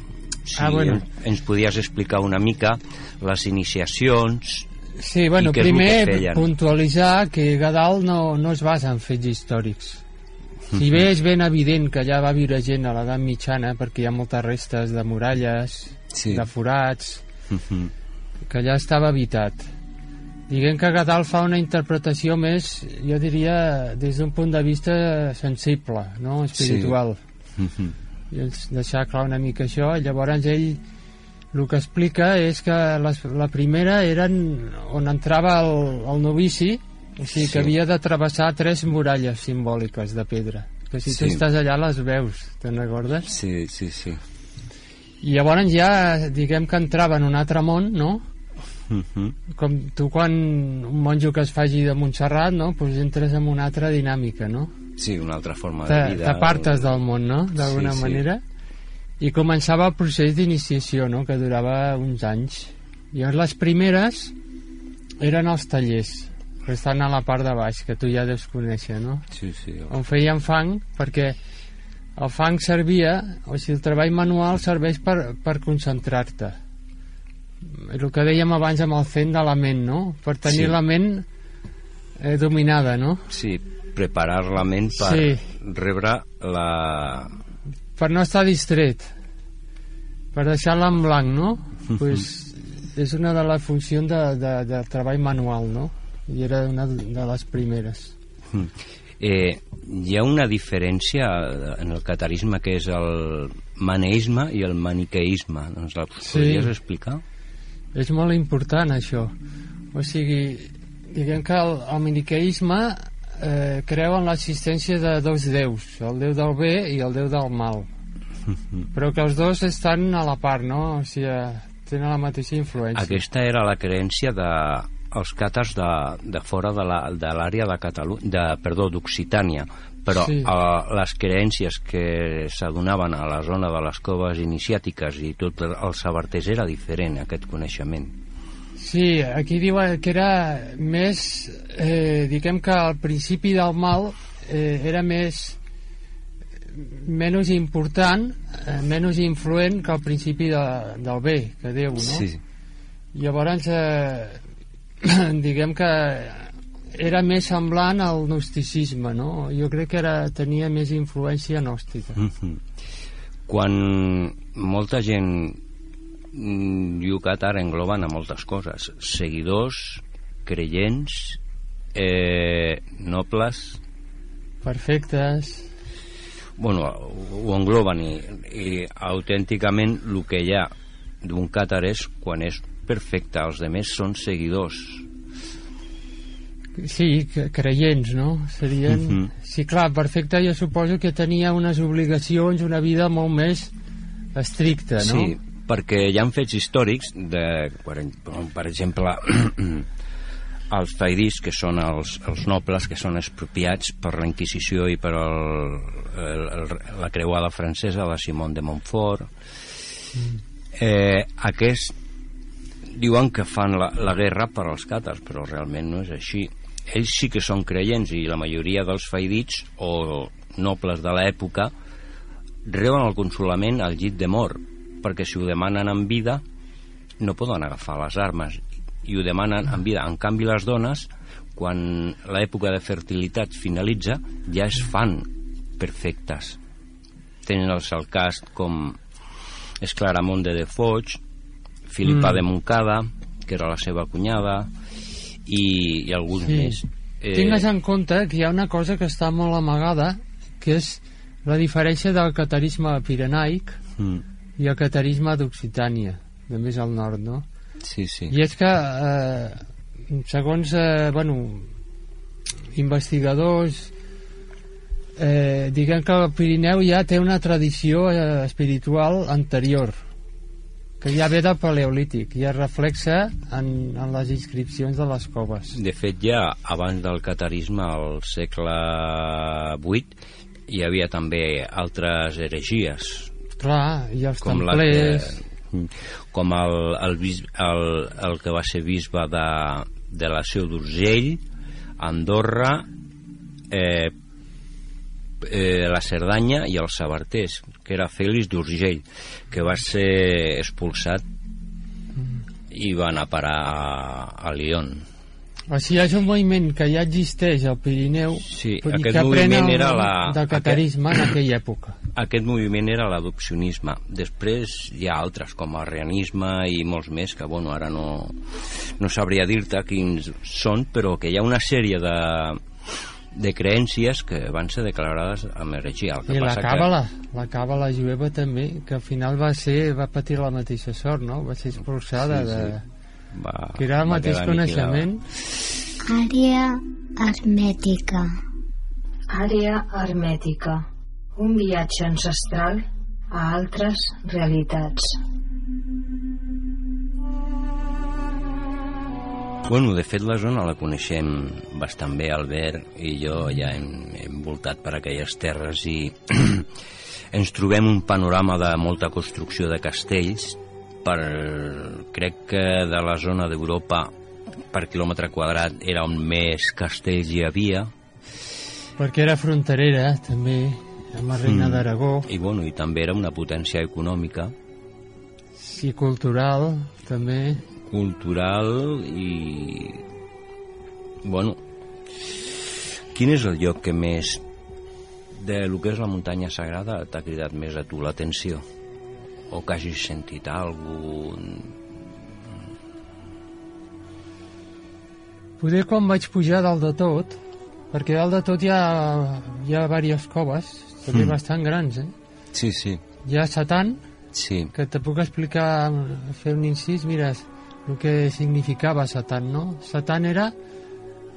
si Ah, bueno. en- ens podies explicar una mica les iniciacions, Sí, bueno, primer puntualitzar que Gadal no, no es basa en fets històrics. Si bé és ben evident que allà va viure gent a l'edat mitjana, perquè hi ha moltes restes de muralles, Sí. de forats, que allà estava habitat. Diguem que Gadal fa una interpretació més, jo diria, des d'un punt de vista sensible, no espiritual. I ens deixar clar una mica això, llavors ell el que explica és que les, la primera eren on entrava el, el novici, o sigui Sí. que havia de travessar tres muralles simbòliques de pedra, que si tu Sí. estàs allà les veus, te'n recordes? Sí, sí, sí. I llavors ja, diguem que entrava en un altre món, no? Mhm. Com tu quan un monjo que es faci de Montserrat, no? Pues entres en una altra dinàmica, no? Sí, una altra forma de Te- vida. T'apartes del món, no? D'alguna Sí, sí. manera. I començava el procés d'iniciació, no? Que durava uns anys. I llavors les primeres eren els tallers, que estan a la part de baix, que tu ja deus conèixer, no? Sí, sí. On feien fang, perquè el fang servia, o sigui, el treball manual serveix per, per concentrar-te. El que dèiem abans amb el zen de la ment, no? Per tenir Sí. la ment eh, dominada, no? Sí, preparar la ment per Sí. rebre la... per no estar distret per deixar-la en blanc no? pues és una de les funcions de, de, de treball manual no? i era una de les primeres Eh, hi ha una diferència en el catarisme que és el maneisme i el maniqueisme. Doncs la Sí. podries explicar? és molt important això o sigui diguem que el, el maniqueisme eh, creu en l'existència de dos déus el déu del bé i el déu del mal però que els dos estan a la part no? o sigui, tenen la mateixa influència Aquesta era la creença de els càtars de, de fora de la- de l'àrea de Catalunya, de, perdó, d'Occitània, però Sí. eh, les creences que s'adonaven a la zona de les coves iniciàtiques i tot el sabartès era diferent, aquest coneixement. Sí, aquí diu que era més, eh, diguem que al principi del mal eh, era més menys important, eh, menys influent que al principi de, del bé, que Déu, no? Sí. Llavors, eh, diguem que era més semblant al gnosticisme, no? Jo crec que era, tenia més influència gnòstica. Mhm. Quan molta gent mm, diu Qatar engloben a moltes coses, seguidors, creients, eh, nobles, Perfectes. bueno, ho engloben i, i autènticament el que hi ha d'un càtar és quan és perfecte, els demés són seguidors Sí, creients, no? Serien... Mhm. Sí, clar, perfecte, jo suposo que tenia unes obligacions, una vida molt més estricta, no? Sí, perquè hi ha fets històrics de, per, per exemple els faidís, que són els, els nobles que són expropiats per la Inquisició i per el, el, el, la creuada francesa de Simon de Montfort. Eh, aquest diuen que fan la, la guerra per als càtars, però realment no és així. Ells sí que són creients i la majoria dels faidits o nobles de l'època reuen el consolament al llit de mort, perquè si ho demanen en vida no poden agafar les armes i ho demanen en vida. En canvi, les dones, quan l'època de fertilitat finalitza, ja es fan perfectes. Tenen els al cas com Esclaramonde de Foix, Filipa Mm. de Montcada, que era la seva cunyada, i, i alguns Sí. més. Eh... Tingues en compte que hi ha una cosa que està molt amagada, que és la diferència del catarisme pirenaic mm, i el catarisme d'Occitània, de més al nord, no? sí, sí. I és que, eh, segons, eh, bueno, investigadors, eh, diguem que el Pirineu ja té una tradició eh, espiritual anterior, que ja ve del paleolític i es reflexa en, en les inscripcions de les coves. De fet, ja abans del catarisme, al segle VIII, hi havia també altres heregies, Clar, i els com la templers... que, com el, el, bis, el, el que va ser bisbe de, de la Seu d'Urgell, Andorra, eh, eh, la Cerdanya i els Sabarters, que era Fèlix d'Urgell, que va ser expulsat i va anar a parar a, a Lyon. O sigui, és un moviment que ja existeix al Pirineu Sí, aquest que moviment el era la- del catarisme en aquella època. Aquest moviment era l'adopcionisme. Després hi ha altres, com el reanisme i molts més, que bueno, ara no, no sabria dir-te quins són, però que hi ha una sèrie de, de creències que van ser declarades amb heretgia. El que I la passa càbala, la càbala jueva també, que al final va ser va patir la mateixa sort, no? Va ser expulsada Sí, sí. de... Que va, Que era el mateix coneixement. Àrea hermètica. Àrea hermètica. Un viatge ancestral a altres realitats. Bueno, de fet la zona la coneixem bastant bé, Albert i jo ja hem, hem voltat per aquelles terres i ens trobem un panorama de molta construcció de castells per, crec que de la zona d'Europa per quilòmetre quadrat era on més castells hi havia Perquè era fronterera, també, amb la reina Mm. d'Aragó, i, bueno, i també era una potència econòmica i cultural, també. cultural i... Bueno, quin és el lloc que més de lo que és la muntanya sagrada t'ha cridat més a tu l'atenció? O que hagis sentit algun... Poder quan vaig pujar dalt de tot, perquè dalt de tot hi ha, hi ha diverses coves, també Mm. bastant grans, eh? Sí, sí, Hi ha Satan, sí. que te puc explicar, fer un incís, mira, el que significava Satan, no? Satan era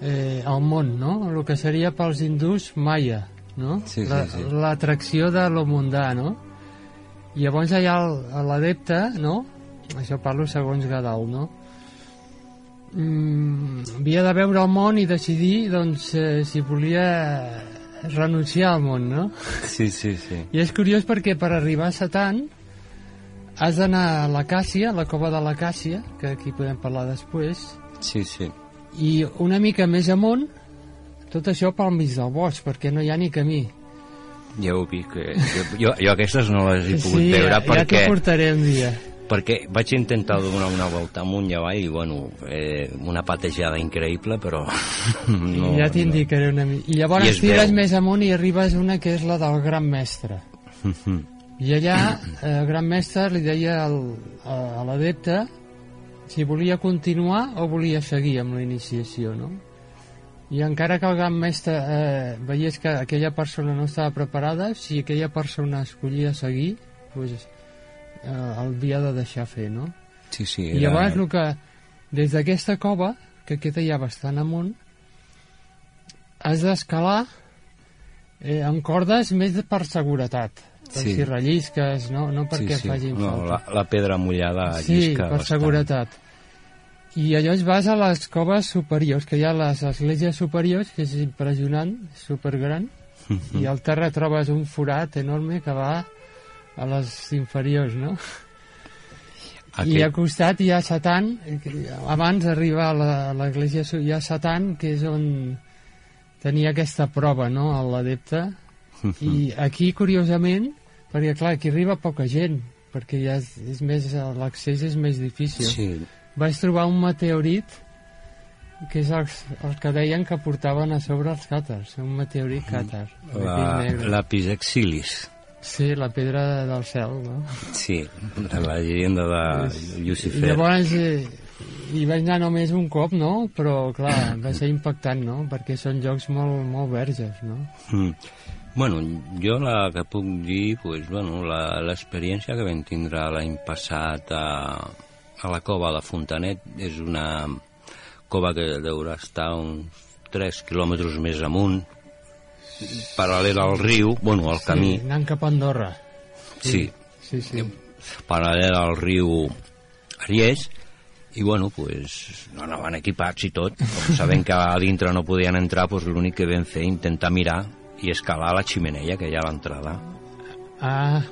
eh, el món, no? El que seria pels hindús Maya, no? Sí, sí, La- sí. L'atracció de lo mundà, no? I llavors allà l'adepte, no? Això parlo segons Gadal, no? Mm, havia de veure el món i decidir, doncs, eh, si volia renunciar al món, no? Sí, sí, sí. I és curiós perquè per arribar a Satan has d'anar a l'Acàcia, la cova de l'Acàcia, que aquí podem parlar després, Sí, sí. i una mica més amunt, tot això pel mig del bosc, perquè no hi ha ni camí. Ja ho vist que... Jo, jo, jo aquestes no les he pogut sí, veure ja, ja perquè, t'ho portaré un dia. Perquè vaig intentar donar una volta amunt i avall i, bueno, eh, una patejada increïble, però... No, ja t'indicaré una mica. I llavors I es tires veu. més amunt i arribes una que és la del gran mestre. I allà eh, el gran mestre li deia al, a, a l'adepte si volia continuar o volia seguir amb la iniciació, no? I encara que el gran mestre eh, veiés que aquella persona no estava preparada, si aquella persona escollia seguir, pues, eh, el havia de deixar fer, no? Sí, sí. I llavors el que, des d'aquesta cova, que queda ja bastant amunt, has d'escalar eh, amb cordes més de per seguretat. Per Sí. si rellisques, no, no perquè sí, sí. facin no, falta. la, la pedra mullada Sí, llisca per bastant. seguretat. I llavors vas a les coves superiors, que hi ha les esglésies superiors, que és impressionant, supergran, Mhm. i al terra trobes un forat enorme que va a les inferiors, no? I al costat hi ha Satan, que abans d'arribar a l'església hi ha Satan, que és on tenia aquesta prova, no?, a l'adepte. I aquí, curiosament, perquè clar, aquí arriba poca gent, perquè ja és, és més, l'accés és més difícil. Sí, Vaig trobar un meteorit que és el, el que deien que portaven a sobre els càtars, un meteorit càtar. la, d'aquells negres. Sí, la pedra del cel, no? Sí, la llegenda de I Lucifer. llavors eh, hi vaig anar només un cop, no? Però, clar, va ser impactant, no? Perquè són jocs molt, molt verges, no? Mm. Bueno, jo la que puc dir, pues, bueno, la- l'experiència que vam tindre l'any passat a, a la cova de Fontanet és una cova que deurà estar uns 3 quilòmetres més amunt, paral·lel al riu, bueno, al camí, Sí, anant cap a Andorra. sí, Sí, sí. paral·lel al riu Ariès, i bueno, pues, no anaven equipats i tot, com sabent que a dintre no podien entrar, pues, l'únic que vam fer intentar mirar i escalar la ximeneia que hi ha a l'entrada. Ah,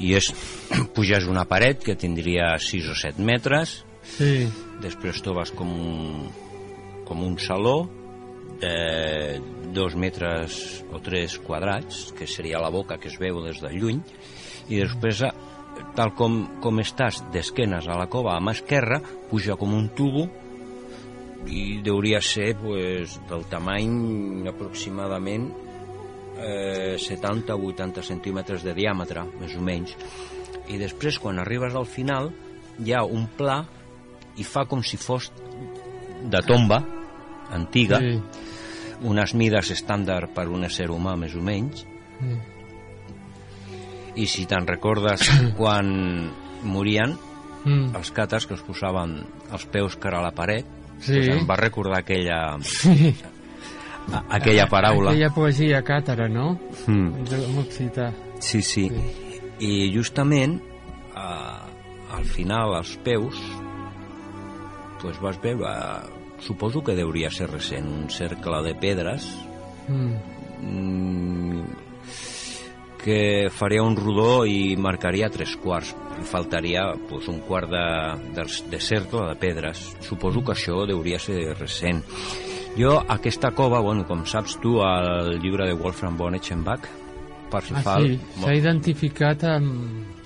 I és, puges una paret que tindria 6 o 7 metres, sí. després trobes com un, com un saló de dos metres o tres quadrats, que seria la boca que es veu des de lluny, i després, eh, tal com, com estàs d'esquenes a la cova a mà esquerra, puja com un tubo i deuria ser pues, del tamany aproximadament eh, 70-80 centímetres de diàmetre, més o menys. I després, quan arribes al final, hi ha un pla i fa com si fos de tomba antiga, sí. Unes mides estàndard per un ésser humà, més o menys, Mm. i si te'n recordes quan morien, Mm. els càtars que es posaven els peus cara a la paret, Sí. doncs em va recordar aquella, Sí. a- aquella paraula. Aquella poesia càtara, no? Mm. En occità. Sí, sí. I justament a, al final, als peus, pues vas veure, suposo que deuria ser recent, un cercle de pedres Mm. mm, que faria un rodó i marcaria tres quarts. I faltaria pues, un quart de, de, de cercle de pedres. Suposo que això deuria ser recent. Jo, aquesta cova, bueno, com saps tu, al llibre de Wolfram von Eschenbach, Ah, Parsifal, sí, s'ha identificat amb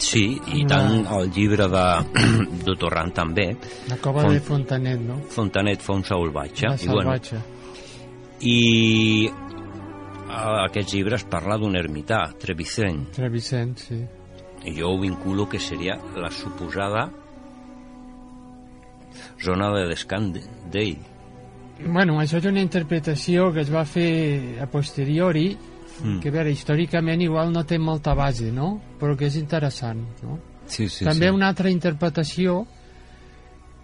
Sí, i Una- tant el llibre de, de Torrent també. la cova Font- de Fontanet, no? Fontanet fa un salvatge. La I, bueno, i a aquests llibres parla d'un ermità, Treviseny. Trevicent, sí. I jo ho vinculo que seria la suposada zona de descans d'ell. Bueno, això és una interpretació que es va fer a posteriori, Mm. que a veure, històricament igual no té molta base, no? Però que és interessant, no? Sí, sí, També sí. una altra interpretació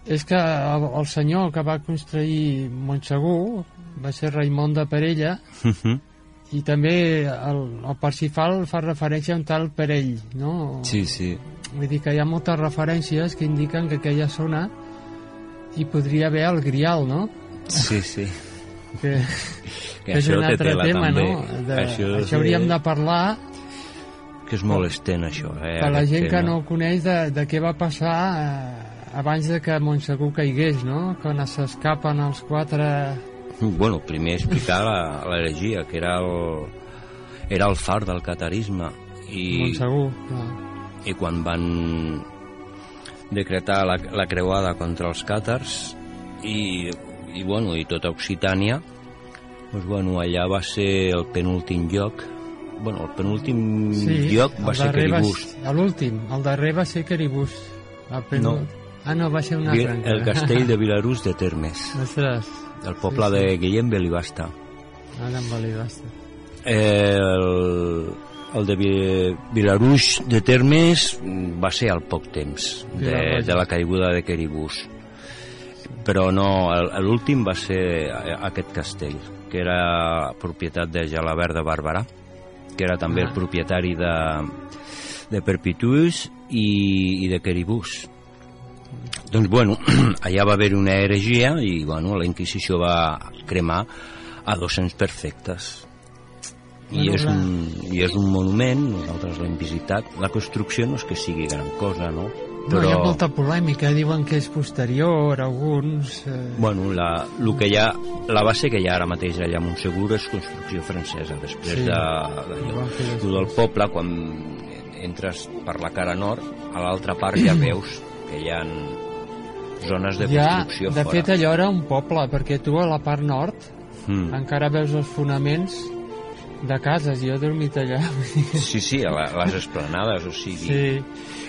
és que el, el senyor que va construir Montsegur va ser Raimon de Perella Mhm. i també el, el Parsifal fa referència a un tal Perell, no? sí, sí. Vull dir que hi ha moltes referències que indiquen que aquella zona hi podria haver el Grial, no? Sí, sí. Que, Que que és un altre tela, tema, també. no? De, Això això, hauríem de parlar Que és molt estent, això. Eh, que la gent que tema. no ho coneix de, de què va passar eh, abans de que Montsegur caigués, no? Quan s'escapen els quatre... Bueno, primer explicar la- l'heregia, que era el, era el far del catarisme. I, Montsegur, clar. i quan van decretar la, la creuada contra els càtars i, i, bueno, i tota Occitània doncs, bueno, allà va ser el penúltim lloc bueno, el penúltim lloc va ser ser- L'últim, el darrer va ser Queribús. El penúl- No. Ah, no, va ser un Vi- altre. el castell de Vilarús de Termes Ostres, el poble Sí, sí. de Guillem Belibasta ara em validaste. el, el de Vi- Vilaruix de Termes va ser al poc temps de, de la caiguda de Queribús però no, l'últim va ser a- aquest castell que era propietat de Jalabert de Bàrbara que era també Ah. el propietari de, de Perpetuus i, i de Queribús doncs bueno, allà va haver una heregia i bueno, la Inquisició va cremar a 200 perfectes i és, un, i és un monument, nosaltres l'hem visitat la construcció no és que sigui gran cosa no? No, hi ha molta polèmica, diuen que és posterior, alguns... Eh... Bueno, la, lo que hi ha, la base que hi ha ara mateix allà a Montsegur és construcció francesa. Després Sí. de, de, de, del poble, quan entres per la cara nord, a l'altra part ja veus que hi ha zones de ja, construcció de fora. fet, allò era un poble, perquè tu a la part nord Mm. encara veus els fonaments de cases, jo he dormit allà. Sí, sí, a la, les esplanades, o sigui... Sí,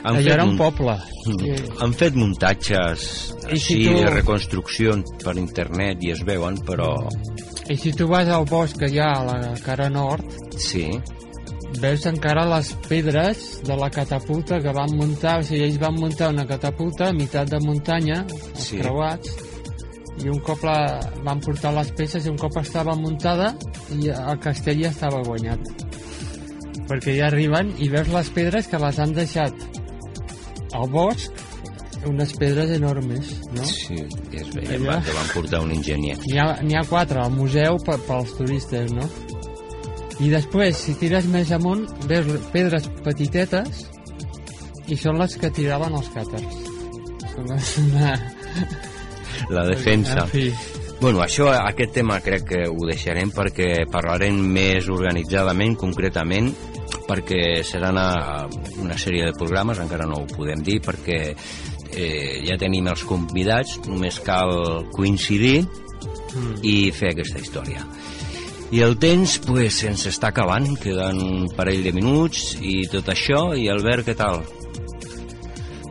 Han fet era un poble. Mm. Sí. Han fet muntatges I si així, tu- de reconstruccions per internet i es veuen, però I si tu vas al bosc que hi ha a la cara nord, sí, veus encara les pedres de la catapulta que van muntar, o sigui, ells van muntar una catapulta a meitat de muntanya, els Sí. creuats, i un cop la, van portar les peces i un cop estava muntada i el castell ja estava guanyat perquè ja arriben i veus les pedres que les han deixat al bosc unes pedres enormes no? sí, i es veia Allà. que van portar un enginyer. N'hi ha, ha quatre al museu per, pels turistes, no? I després, si tires més amunt, veus pedres petitetes i són les que tiraven els càtars. Són les... La defensa. En fi, Bueno, això, aquest tema crec que ho deixarem perquè parlarem més organitzadament, concretament, perquè serà una, una sèrie de programes, encara no ho podem dir, perquè eh, ja tenim els convidats, només cal coincidir i fer aquesta història. I el temps, pues, se'ns està acabant, queden un parell de minuts i tot això, i Albert, què tal?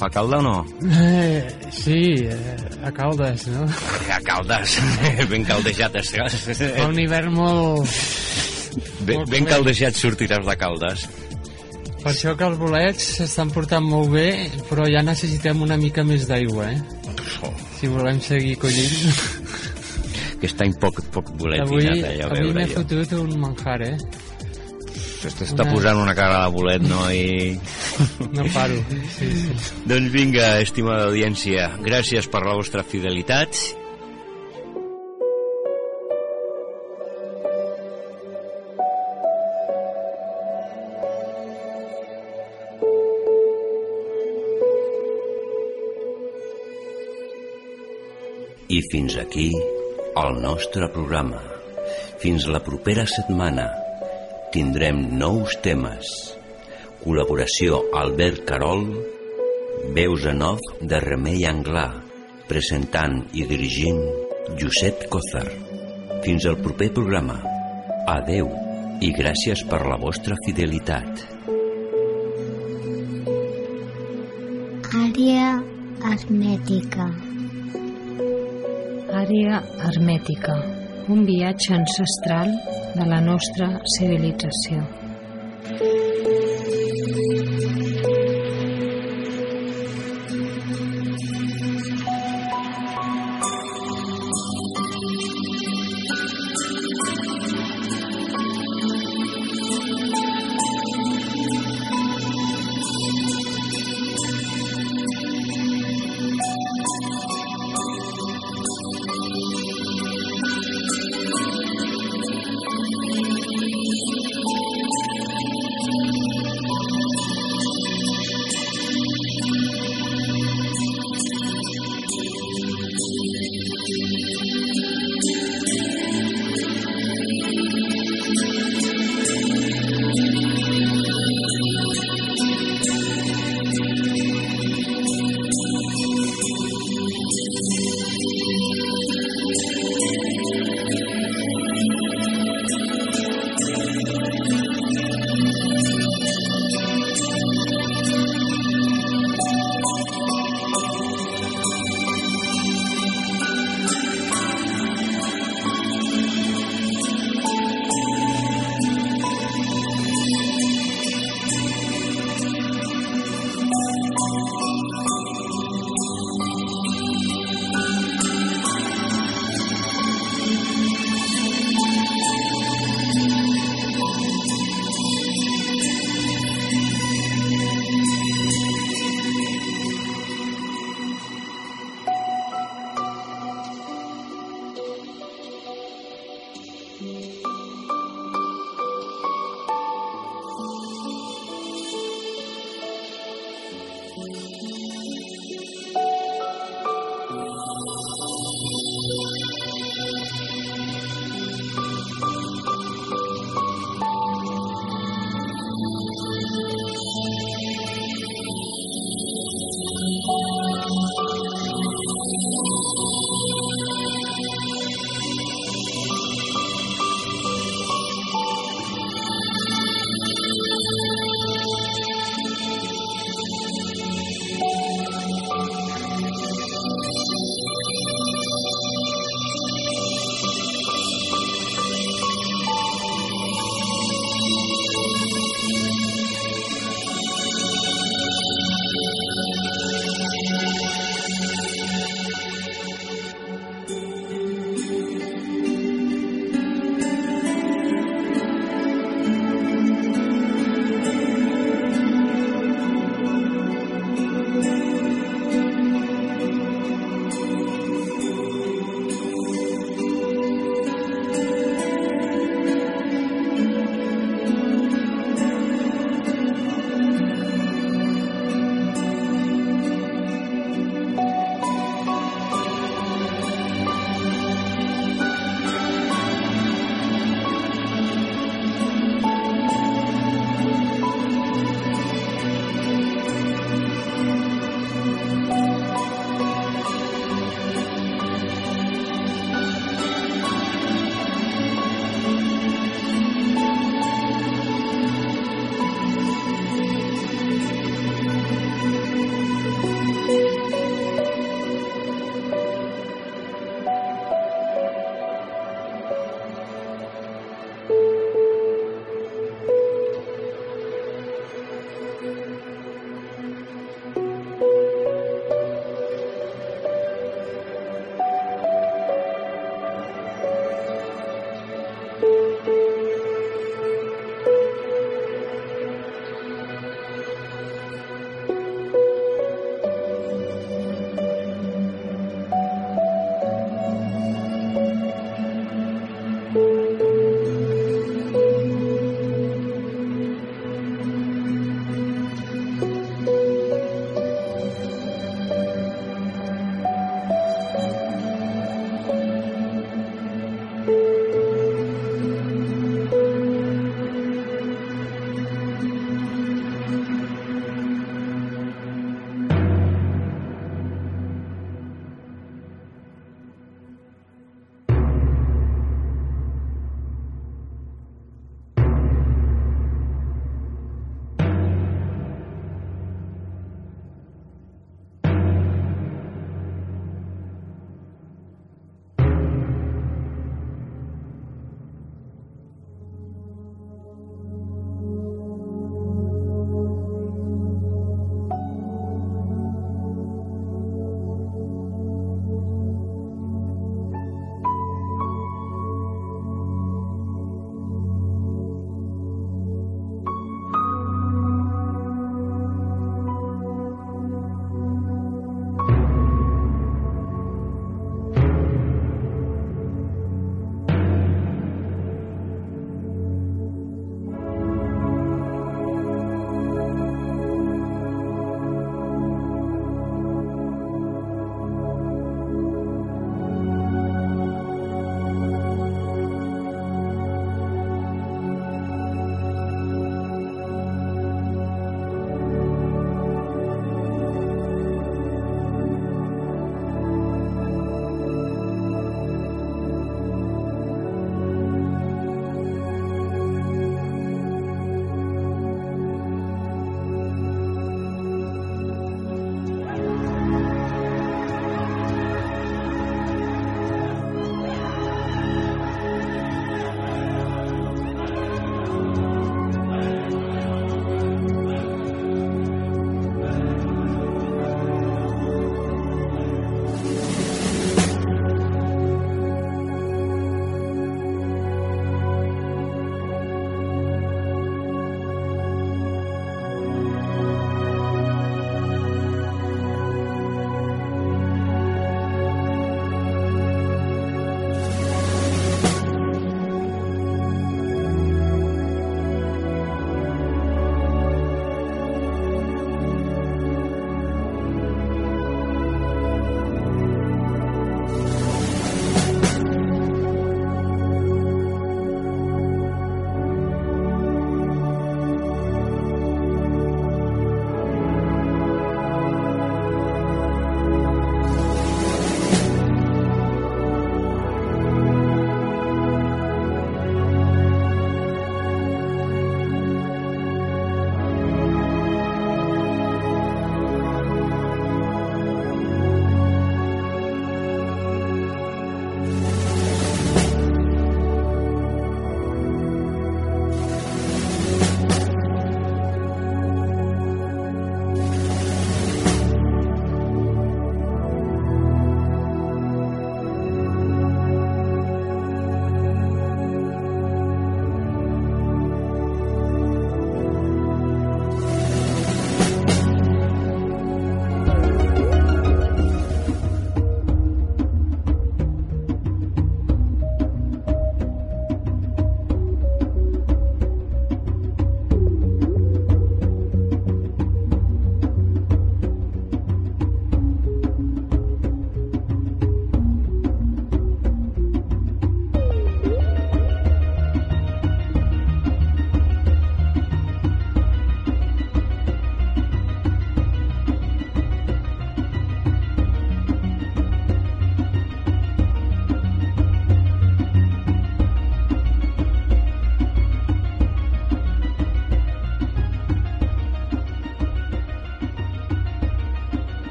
Fa calda o no? Eh, sí, eh, a Caldes, no? A caldes, ben caldejat. Fa un hivern molt... Ben, ben caldejat sortiràs de caldes. Per això que els bolets s'estan portant molt bé, però ja necessitem una mica més d'aigua, eh? Si volem seguir collint. Aquest any poc, poc bolet avui dinat, eh, a avui m'he fotut un manjar, eh? T'està una- posant una cara de bolet, no? I... No paro. Sí, sí. Doncs vinga, estimada audiència, gràcies per la vostra fidelitat. I fins aquí el nostre programa. Fins la propera setmana tindrem nous temes. Col·laboració Albert Carol, veus en off de Remei Anglà, presentant i dirigint Josep Cozar. Fins al proper programa. Adeu i gràcies per la vostra fidelitat. Àrea hermètica. Àrea hermètica, un viatge ancestral de la nostra civilització.